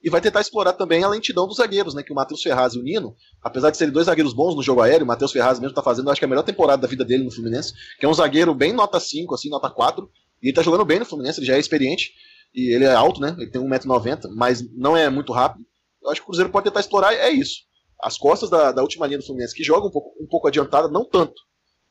e vai tentar explorar também a lentidão dos zagueiros, né? Que o Matheus Ferraz e o Nino, apesar de serem dois zagueiros bons no jogo aéreo, o Matheus Ferraz mesmo tá fazendo, acho que a melhor temporada da vida dele no Fluminense, que é um zagueiro bem nota 5, assim, nota 4, e ele tá jogando bem no Fluminense, ele já é experiente, e ele é alto, né? Ele tem 1,90m, mas não é muito rápido. Eu acho que o Cruzeiro pode tentar explorar, é isso. As costas da, da última linha do Fluminense, que joga um pouco, um pouco adiantada, não tanto,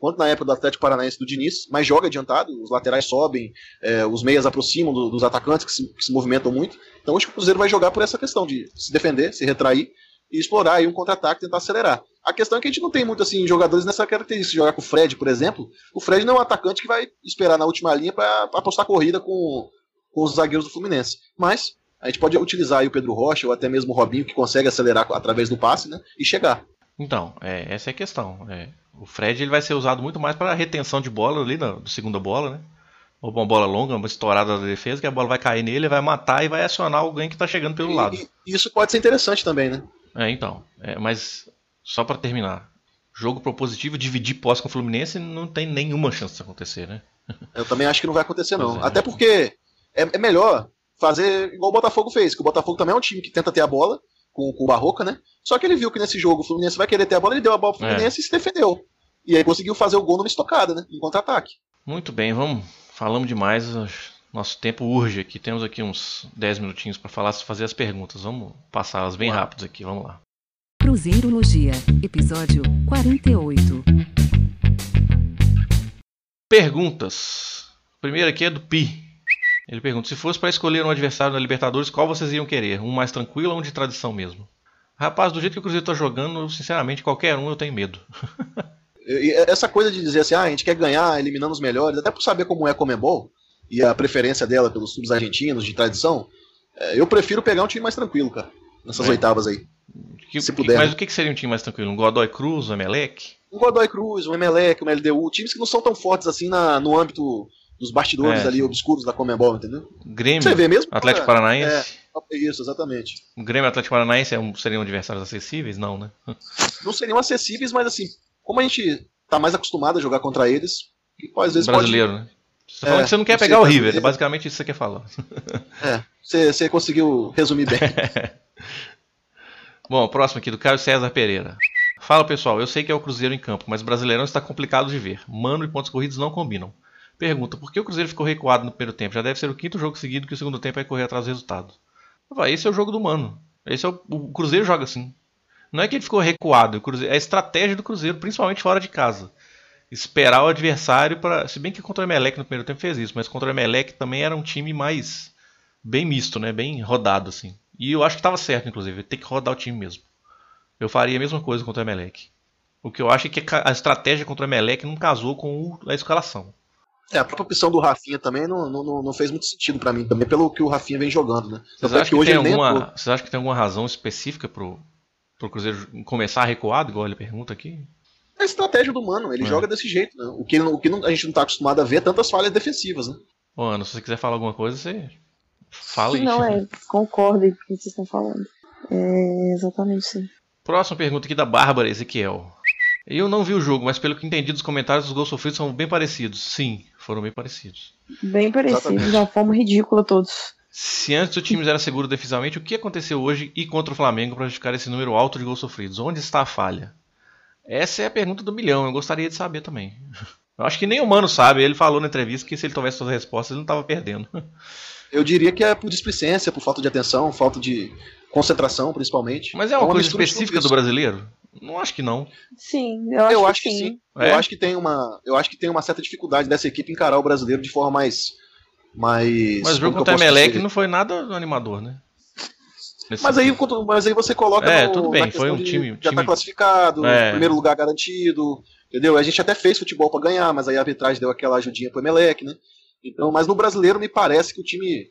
quanto na época do Atlético Paranaense do Diniz, mas joga adiantado, os laterais sobem, é, os meias aproximam do, dos atacantes que se, que se, movimentam muito. Então acho que o Cruzeiro vai jogar por essa questão de se defender, se retrair e explorar aí um contra-ataque, tentar acelerar. A questão é que a gente não tem muito assim jogadores nessa característica. Jogar com o Fred, por exemplo, o Fred não é um atacante que vai esperar na última linha para apostar corrida com, com os zagueiros do Fluminense. Mas a gente pode utilizar o Pedro Rocha ou até mesmo o Robinho, que consegue acelerar através do passe né, e chegar. Então, é, essa é a questão. É, o Fred ele vai ser usado muito mais para retenção de bola ali, na, do segunda bola, né? Ou uma bola longa, uma estourada da defesa, que a bola vai cair nele, vai matar e vai acionar alguém que está chegando pelo e, lado. E isso pode ser interessante também, né? É, então. É, mas, só para terminar. Jogo propositivo, dividir posse com o Fluminense não tem nenhuma chance de acontecer, né? Eu também acho que não vai acontecer, não. É, Até porque é, é, melhor fazer igual o Botafogo fez, que o Botafogo também é um time que tenta ter a bola, com, com o Barroca, né? Só que ele viu que nesse jogo o Fluminense vai querer ter a bola, ele deu a bola pro é. Fluminense é. e se defendeu. E aí conseguiu fazer o gol numa estocada, né? Em contra-ataque. Muito bem, vamos. Falamos demais. Nosso tempo urge aqui. Temos aqui uns 10 minutinhos para falar, fazer as perguntas. Vamos passá-las bem rápidas aqui. Vamos lá. Cruzeirologia, episódio 48. Perguntas. Primeiro aqui é do Pi. Ele pergunta: se fosse para escolher um adversário na Libertadores, qual vocês iam querer? Um mais tranquilo ou um de tradição mesmo? Rapaz, do jeito que o Cruzeiro está jogando, sinceramente, qualquer um eu tenho medo. Essa coisa de dizer assim, ah, a gente quer ganhar eliminando os melhores, até por saber como é a Comebol e a preferência dela pelos clubes argentinos de tradição, é, eu prefiro pegar um time mais tranquilo, cara, nessas é. oitavas aí. Que, se puder. Mas o que seria um time mais tranquilo? Um Godoy Cruz, um Emelec? Um Godoy Cruz, um Emelec, um LDU, times que não são tão fortes assim na, no âmbito dos bastidores é. ali obscuros da Comembol, entendeu? Grêmio, Você vê mesmo? Atlético é, Paranaense. É, isso, exatamente. O Grêmio e Atlético Paranaense é seriam adversários acessíveis? Não, né? Não seriam acessíveis, mas assim, como a gente tá mais acostumado a jogar contra eles, às vezes Brasileiro, pode... né? Você tá falando que você não quer pegar o River, é basicamente isso que você quer falar. É, você, você conseguiu resumir bem. Bom, próximo aqui do Caio César Pereira. Fala pessoal, eu sei que é o Cruzeiro em campo, mas o Brasileirão está complicado de ver. Mano e pontos corridos não combinam. Pergunta: por que o Cruzeiro ficou recuado no primeiro tempo? Já deve ser o quinto jogo seguido que o segundo tempo vai correr atrás do resultado. Esse é o jogo do Mano. Esse é o, o Cruzeiro joga assim. Não é que ele ficou recuado, é a estratégia do Cruzeiro, principalmente fora de casa. Esperar o adversário para. Se bem que contra o Emelec no primeiro tempo fez isso, mas contra o Emelec também era um time mais. bem misto, né? Bem rodado, assim. E eu acho que estava certo, inclusive, ter que rodar o time mesmo. Eu faria a mesma coisa contra o Emelec. O que eu acho é que a estratégia contra o Emelec não casou com a escalação. É, a própria opção do Rafinha também não, não, não fez muito sentido para mim, também pelo que o Rafinha vem jogando, né? Vocês acham, que, hoje tem alguma, vocês acham que tem alguma razão específica pro, pro Cruzeiro começar recuado, igual ele pergunta aqui? É a estratégia do Mano, ele é. joga desse jeito, né? O que, o que a gente não tá acostumado a ver é tantas falhas defensivas, né? Ô, Ana, se você quiser falar alguma coisa, você fala Não, é, concordo com o que vocês estão falando. É exatamente sim. Próxima pergunta aqui da Bárbara Ezequiel. Eu não vi o jogo, mas pelo que entendi dos comentários, os gols sofridos são bem parecidos. Sim, foram bem parecidos. Bem parecidos, de uma forma ridícula todos. Se antes o time era seguro defensivamente, o que aconteceu hoje e contra o Flamengo para justificar esse número alto de gols sofridos? Onde está a falha? Essa é a pergunta do milhão, eu gostaria de saber também. Eu acho que nem o Mano sabe, ele falou na entrevista que se ele tivesse todas as respostas, ele não estava perdendo. Eu diria que é por displicência, por falta de atenção, falta de concentração, principalmente. Mas é uma, é uma coisa específica do brasileiro? Não acho que não. Sim, eu acho, eu acho que, sim. sim. É? Eu acho que tem uma, eu acho que tem uma certa dificuldade dessa equipe encarar o brasileiro de forma mais mais Mas o jogo contra o Emelec não foi nada animador, né? mas aí, mas aí você coloca é, no, tudo bem, foi um de, time, já time... tá classificado, é. primeiro lugar garantido, entendeu? A gente até fez futebol para ganhar, mas aí a arbitragem deu aquela ajudinha pro Emelec, né? Então, mas no brasileiro me parece que o time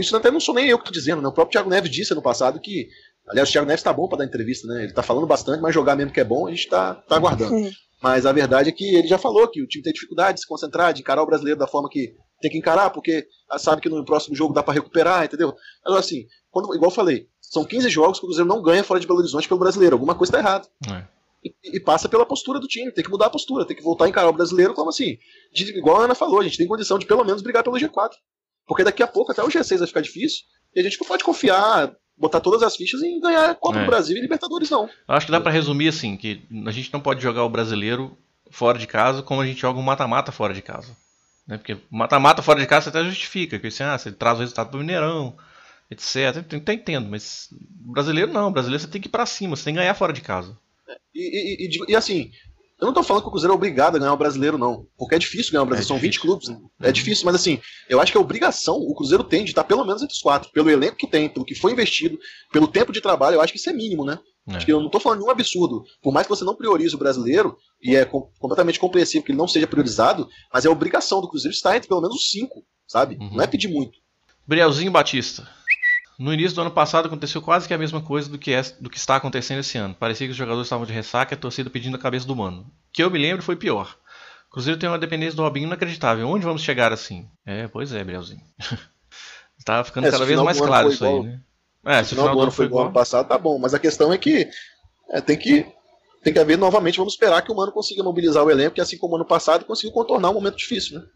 isso até não sou nem eu que tô dizendo, né? O próprio Thiago Neves disse no passado que Aliás, o Thiago Neves tá bom para dar entrevista, né? Ele tá falando bastante, mas jogar mesmo que é bom, a gente tá, tá aguardando. Sim. Mas a verdade é que ele já falou que o time tem dificuldade de se concentrar, de encarar o brasileiro da forma que tem que encarar, porque sabe que no próximo jogo dá para recuperar, entendeu? Agora, assim, quando, igual eu falei, são 15 jogos que o Cruzeiro não ganha fora de Belo Horizonte pelo brasileiro. Alguma coisa tá errada. É. E, e, passa pela postura do time, tem que mudar a postura, tem que voltar a encarar o brasileiro como assim. De, igual a Ana falou, a gente tem condição de pelo menos brigar pelo G4. Porque daqui a pouco até o G6 vai ficar difícil e a gente não pode confiar, botar todas as fichas em ganhar Copa É. do Brasil e Libertadores, não. Eu acho que dá pra resumir assim, que a gente não pode jogar o brasileiro fora de casa como a gente joga um mata-mata fora de casa. Né? Porque mata-mata fora de casa você até justifica, que assim, ah, você traz o resultado pro Mineirão, etc. Eu até entendo, mas brasileiro não, brasileiro você tem que ir pra cima, você tem que ganhar fora de casa. E, e- e- e, assim, eu não tô falando que o Cruzeiro é obrigado a ganhar o brasileiro, não. Porque é difícil ganhar o brasileiro. É São 20 difícil. clubes, né? É difícil, mas assim, eu acho que a obrigação, o Cruzeiro tem de estar pelo menos entre os quatro. Pelo elenco que tem, pelo que foi investido, pelo tempo de trabalho, eu acho que isso é mínimo, né? É. Acho que eu não tô falando nenhum absurdo. Por mais que você não priorize o brasileiro, e é com- completamente compreensível que ele não seja priorizado, mas é obrigação do Cruzeiro estar entre pelo menos os cinco, sabe? Uhum. Não é pedir muito. Brielzinho Batista. No início do ano passado aconteceu quase que a mesma coisa do que, é- do que está acontecendo esse ano. Parecia que os jogadores estavam de ressaca e a torcida pedindo a cabeça do mano. Que eu me lembro foi pior. O Cruzeiro tem uma dependência do Robinho inacreditável. Onde vamos chegar assim? É, pois é, Brielzinho. tá ficando É, se cada vez final mais claro isso aí, igual- né? É, Se o final do ano foi igual ano passado, tá bom. Mas a questão é que é, tem que tem que haver novamente, vamos esperar que o Mano consiga mobilizar o elenco, que assim como ano passado conseguiu contornar um momento difícil, né?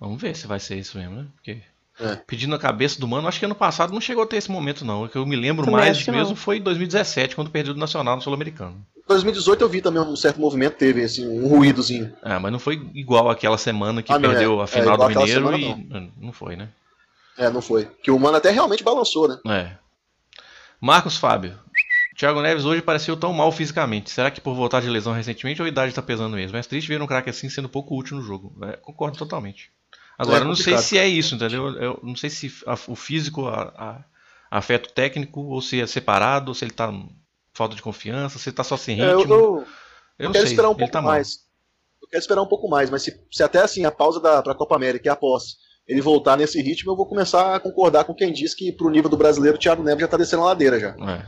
Vamos ver se vai ser isso mesmo, né? Porque É. pedindo a cabeça do mano, acho que ano passado não chegou a ter esse momento, não. O que eu me lembro Também mais mesmo não. foi em 2017, quando perdeu do Nacional no Sul-Americano. Em 2018 eu vi também um certo movimento, teve assim, um ruídozinho. Ah, mas não foi igual aquela semana que Ah, não, perdeu é. a final É, do igual aquela Mineiro semana, e. Não foi, né? É, não foi. Que o Mano até realmente balançou, né? É. Marcos Fábio. Thiago Neves hoje pareceu tão mal fisicamente. Será que por voltar de lesão recentemente ou a idade tá pesando mesmo? É triste ver um craque assim sendo pouco útil no jogo. É, concordo totalmente. Agora, É eu não sei se é isso, entendeu? Eu não sei se a- o físico a- a- afeta o técnico, ou se é separado, ou se ele tá falta de confiança, se ele tá só sem É, ritmo. eu, Eu, eu, eu não quero sei. esperar um ele pouco tá mal. mais. Eu quero esperar um pouco mais, mas se, se até assim a pausa da, pra Copa América e após ele voltar nesse ritmo, eu vou começar a concordar com quem diz que pro nível do brasileiro o Thiago Neves já tá descendo a ladeira já. É.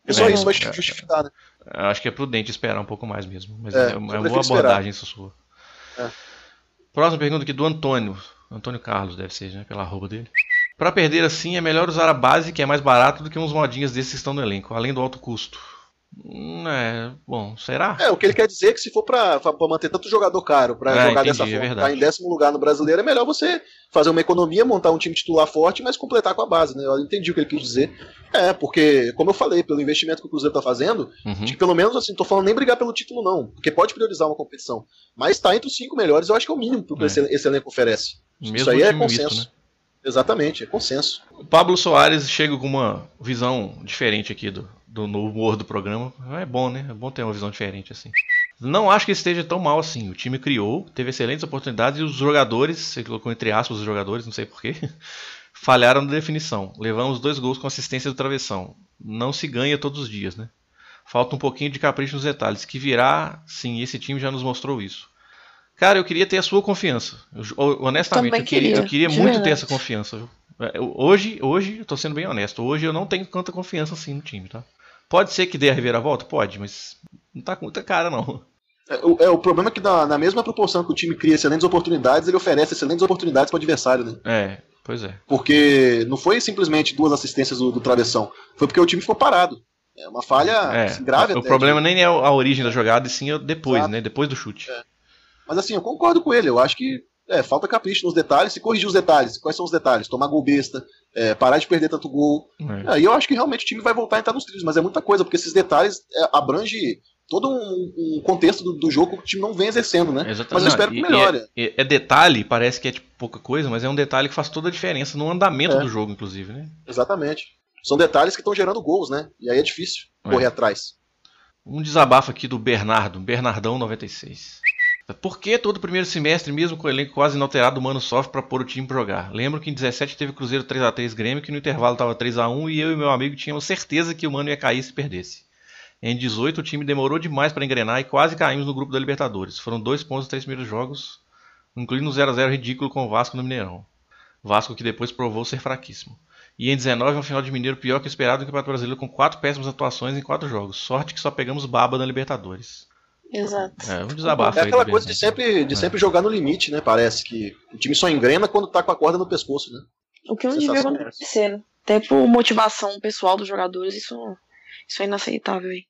Porque só É, isso vai é. justificar, né? Eu acho que é prudente esperar um pouco mais mesmo. Mas É, é, uma boa esperar. abordagem isso sua. É. Próxima pergunta aqui do Antônio. Antônio Carlos deve ser, né? Pela arroba dele. Pra perder assim, é melhor usar a base, que é mais barato do que uns modinhas desses que estão no elenco, além do alto custo. Hum, é, bom, será? É, o que ele quer dizer é que se for pra manter tanto jogador caro, pra É, jogar entendi, dessa é forma, verdade. tá em décimo lugar no brasileiro, é melhor você fazer uma economia, montar um time titular forte, mas completar com a base, né? Eu entendi o que ele quis dizer. É, porque, como eu falei, pelo investimento que o Cruzeiro tá fazendo, Uhum. que pelo menos, assim, não tô falando nem brigar pelo título, não, porque pode priorizar uma competição. Mas tá entre os cinco melhores, eu acho que é o mínimo que É. esse, esse elenco oferece. Mesmo Isso aí é consenso. né? Exatamente, é consenso. O Pablo Soares chega com uma visão diferente aqui do, do humor do programa. É bom, né? É bom ter uma visão diferente assim. Não acho que esteja tão mal assim. O time criou, teve excelentes oportunidades e os jogadores, você colocou entre aspas os jogadores, não sei porquê, falharam na definição. Levamos dois gols com assistência do travessão. Não se ganha todos os dias, né? Falta um pouquinho de capricho nos detalhes. Que virá, sim, esse time já nos mostrou isso. Cara, eu queria ter a sua confiança. Eu- honestamente, Também eu queria, eu queria, muito ter verdade. essa confiança. É, eu- Hoje, hoje, eu tô sendo bem honesto. Hoje eu não tenho tanta confiança assim no time, tá? Pode ser que dê a reviravolta? Pode, mas não tá com muita cara, não. É, o, é, o problema é que na, na mesma proporção que o time cria excelentes oportunidades, ele oferece excelentes oportunidades para o adversário, né? É, pois é. Porque não foi simplesmente duas assistências do, do travessão, foi porque o time ficou parado. É uma falha É, grave o até, problema de- nem é a origem da jogada, e sim o depois, Exato. né? Depois do chute. Mas assim, eu concordo com ele. Eu acho que é, falta capricho nos detalhes. Se corrigir os detalhes, quais são os detalhes? Tomar gol besta, é, parar de perder tanto gol. É. Aí eu acho que realmente o time vai voltar a entrar nos trilhos, mas é muita coisa, porque esses detalhes é, abrange todo um, um contexto do, do jogo que o time não vem exercendo, né? Exatamente. Mas eu espero que e- melhore. É, é detalhe, parece que é tipo pouca coisa, mas é um detalhe que faz toda a diferença no andamento É. do jogo, inclusive, né? Exatamente. São detalhes que estão gerando gols, né? E aí é difícil É. correr atrás. Um desabafo aqui do Bernardo, Bernardão 96. Por que todo primeiro semestre, mesmo com o elenco quase inalterado, o Mano sofre pra pôr o time pra jogar? Lembro que em 17 teve Cruzeiro 3x3 Grêmio, que no intervalo tava 3x1 e eu e meu amigo tínhamos certeza que o Mano ia cair se perdesse. Em 18 o time demorou demais pra engrenar e quase caímos no grupo da Libertadores. Foram dois pontos nos três primeiros jogos, incluindo um 0x0 ridículo com o Vasco no Mineirão. Vasco que depois provou ser fraquíssimo. E em 19 um final de Mineiro pior que o esperado no Campeonato Brasileiro com quatro péssimas atuações em quatro jogos. Sorte que só pegamos baba na Libertadores. Exato. É, um desabafo É aquela coisa de sempre, de É. sempre jogar no limite, né? Parece que o time só engrena quando tá com a corda no pescoço, né? O que não devia acontecer, né? Até por motivação pessoal dos jogadores, isso, isso é inaceitável aí.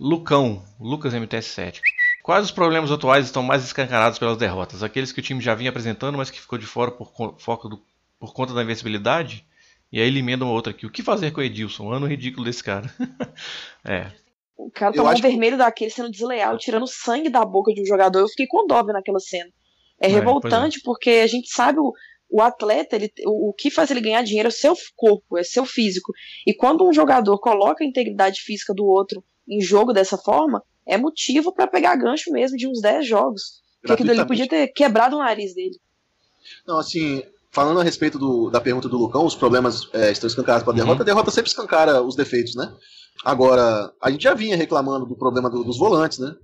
Lucão, Lucas MTS7. Quais os problemas atuais estão mais escancarados pelas derrotas? Aqueles que o time já vinha apresentando, mas que ficou de fora por, foco do, por conta da invencibilidade? E aí ele emenda uma outra aqui. O que fazer com o Edilson? Um ano ridículo desse cara. é. O cara tomou um vermelho que... daquele sendo desleal, tirando sangue da boca de um jogador. Eu fiquei com dó naquela cena. É, é revoltante é. porque a gente sabe o, o atleta, ele, o, o, que faz ele ganhar dinheiro é o seu corpo, é seu físico. E quando um jogador coloca a integridade física do outro em jogo dessa forma, é motivo para pegar gancho mesmo de uns 10 jogos. Porque aquilo ali podia ter quebrado o nariz dele. Não, assim, falando a respeito do, da pergunta do Lucão, os problemas é, estão escancarados para a derrota, uhum. a derrota sempre escancara os defeitos, né? Agora, a gente já vinha reclamando do problema do, dos volantes, né?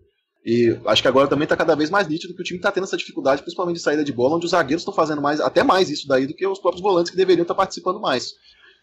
E acho que agora também está cada vez mais nítido que o time está tendo essa dificuldade, principalmente de saída de bola, onde os zagueiros estão fazendo mais, até mais isso daí do que os próprios volantes que deveriam estar tá participando mais.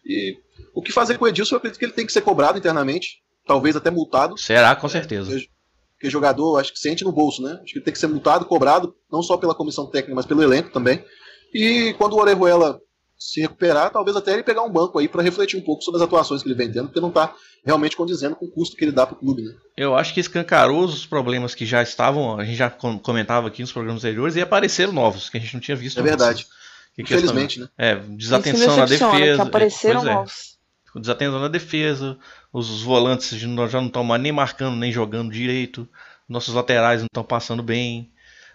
E o que fazer com o Edilson, eu acredito que ele tem que ser cobrado internamente talvez até multado. Será, com certeza. Porque, porque jogador, acho que sente no bolso, né? Acho que tem que ser multado, cobrado, não só pela comissão técnica, mas pelo elenco também. E quando o Orejuela se recuperar, talvez até ele pegar um banco aí para refletir um pouco sobre as atuações que ele vem tendo, porque não está realmente condizendo com o custo que ele dá para o clube. Né? Eu acho que escancarou os problemas que já estavam, a gente já comentava aqui nos programas anteriores, e apareceram novos, que a gente não tinha visto. É verdade. Que Infelizmente, questão, né? É, desatenção na defesa. Que apareceram é, novos. Desatenção na defesa, os volantes já não estão mais nem marcando, nem jogando direito. Nossos laterais não estão passando bem.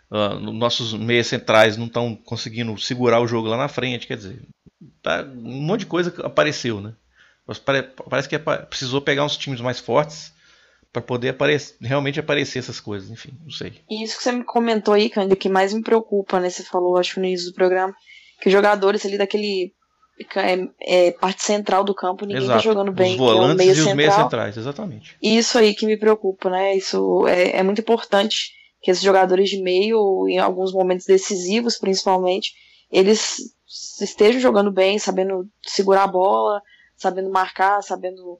Uh, nossos meias centrais não estão conseguindo segurar o jogo lá na frente. Quer dizer, tá, um monte de coisa apareceu, né? Parece que precisou pegar uns times mais fortes para poder aparecer, realmente aparecer essas coisas. Enfim, não sei. E isso que você me comentou aí, Cândido, que mais me preocupa, né? Você falou, acho, no início do programa, que os jogadores ali daquele é, é, parte central do campo, ninguém tá Exato. tá jogando bem. Os volantes é e os meios centrais, exatamente. Isso aí que me preocupa, né? Isso é, é muito importante que esses jogadores de meio, em alguns momentos decisivos principalmente, eles estejam jogando bem, sabendo segurar a bola, sabendo marcar, sabendo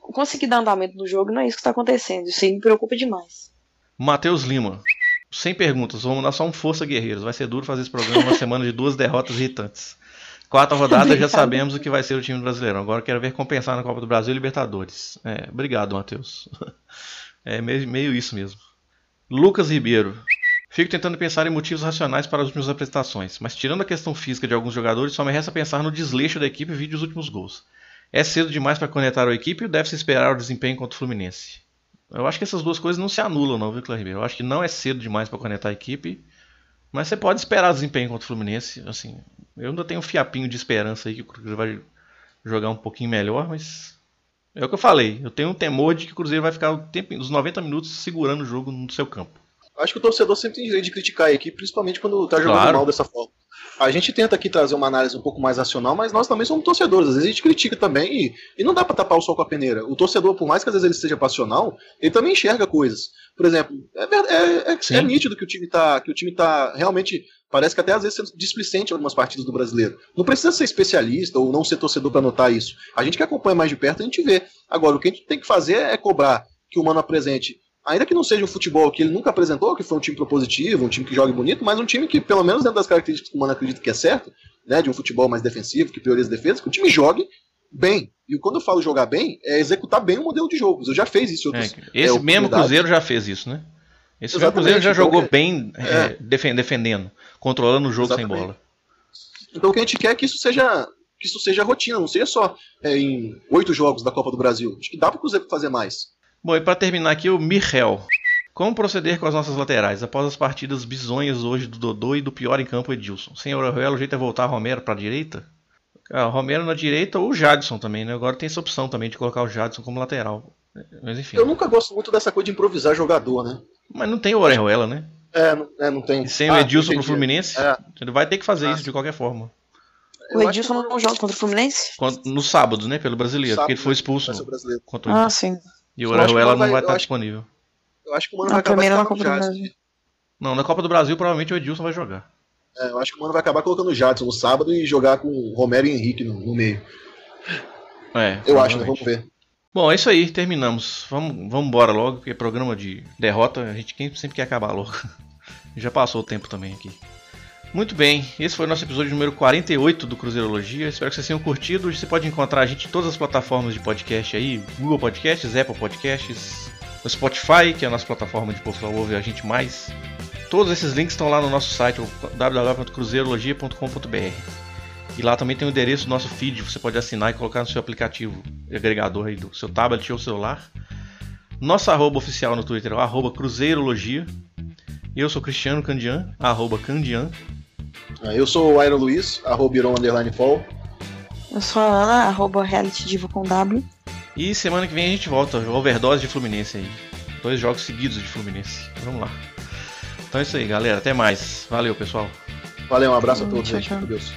conseguir dar andamento no jogo. Não é isso que está acontecendo. Isso aí me preocupa demais. Matheus Lima. Sem perguntas, vamos dar só um Força Guerreiros. Vai ser duro fazer esse programa uma semana de duas derrotas irritantes. Quarta rodada já sabemos o que vai ser o time brasileiro. Agora quero ver compensar na Copa do Brasil e Libertadores. É, obrigado, Matheus. É meio, meio isso mesmo. Lucas Ribeiro. Fico tentando pensar em motivos racionais para as últimas apresentações, mas tirando a questão física de alguns jogadores, só me resta pensar no desleixo da equipe e os últimos gols. É cedo demais para conectar a equipe ou deve-se esperar o desempenho contra o Fluminense? Eu acho que essas duas coisas não se anulam, não, viu, Ribeiro? Eu acho que não é cedo demais para conectar a equipe mas você pode esperar desempenho contra o Fluminense. Assim, eu ainda tenho um fiapinho de esperança aí que o Cruzeiro vai jogar um pouquinho melhor, mas é o que eu falei. Eu tenho um temor de que o Cruzeiro vai ficar o tempo, os 90 minutos segurando o jogo no seu campo. Acho que o torcedor sempre tem direito de criticar a equipe, principalmente quando tá jogando claro. mal dessa forma. A gente tenta aqui trazer uma análise um pouco mais racional, mas nós também somos torcedores. Às vezes a gente critica também e, e não dá para tapar o sol com a peneira. O torcedor, por mais que às vezes ele seja passional, ele também enxerga coisas. Por exemplo, é, é, é, é nítido que o time tá, que o time tá realmente parece que até às vezes sendo displicente em algumas partidas do brasileiro. Não precisa ser especialista ou não ser torcedor para notar isso. A gente que acompanha mais de perto, a gente vê. Agora, o que a gente tem que fazer é cobrar que o Mano apresente ainda que não seja um futebol que ele nunca apresentou, que foi um time propositivo, um time que joga bonito, mas um time que, pelo menos dentro das características que o Mano acredita que é certo, né, de um futebol mais defensivo, que prioriza a defesa, que o time jogue bem. E quando eu falo jogar bem, é executar bem o modelo de jogos. Eu já fez isso. Outros, é, esse é, mesmo Cruzeiro já fez isso, né? Esse mesmo Cruzeiro já então, jogou é, bem é, defendendo, controlando o jogo Exatamente. sem bola. Então o que a gente quer é que isso seja que isso seja rotina, não seja só é, em oito jogos da Copa do Brasil. Acho que dá para o Cruzeiro fazer mais. Bom, e para terminar aqui, o Michel. Como proceder com as nossas laterais após as partidas bizonhas hoje do Dodô e do pior em campo Edilson? Sem Orejuela, o jeito é voltar Romero para a direita? Ah, Romero na direita ou o Jadson também, né? Agora tem essa opção também de colocar o Jadson como lateral. Mas enfim. Eu nunca gosto muito dessa coisa de improvisar jogador, né? Mas não tem o Orejuela, né? É, não, é, não tem. E sem ah, o Edilson entendi. pro Fluminense, é. ele vai ter que fazer ah, isso de qualquer forma. O Edilson não joga contra o Fluminense? No sábado, né? Pelo brasileiro, sábado, porque ele foi expulso. Contra o... Ah, sim. E o Orejuela não vai estar disponível. Eu acho que o Mano não, vai acabar na Copa do Brasil. Não, na Copa do Brasil provavelmente o Edilson vai jogar. É, eu acho que o Mano vai acabar colocando o Jadson no sábado e jogar com o Romero e Henrique no, no meio. É, eu acho, né? Vamos ver. Bom, é isso aí, terminamos. Vamos, vamos embora logo, porque é programa de derrota, a gente sempre quer acabar logo. Já passou o tempo também aqui. Muito bem, esse foi o nosso episódio número 48 do Cruzeirologia. Espero que vocês tenham curtido. Você pode encontrar a gente em todas as plataformas de podcast aí: Google Podcasts, Apple Podcasts, no Spotify, que é a nossa plataforma de pessoal ouvir a gente mais. Todos esses links estão lá no nosso site, www.cruzeirologia.com.br. E lá também tem o endereço do nosso feed, você pode assinar e colocar no seu aplicativo agregador aí do seu tablet ou celular. Nosso arroba oficial no Twitter é o arroba Cruzeirologia. Eu sou Cristiano Candian, arroba Candian. Ah, Eu sou o Iron Luiz, arroba Iron Underline Fall. Eu sou a Ana, arroba Reality Diva com W. E semana que vem a gente volta, overdose de Fluminense aí. Dois jogos seguidos de Fluminense. Vamos lá. Então é isso aí, galera. Até mais. Valeu, pessoal. Valeu, um abraço a todos, Tchau, gente. tchau. Deus.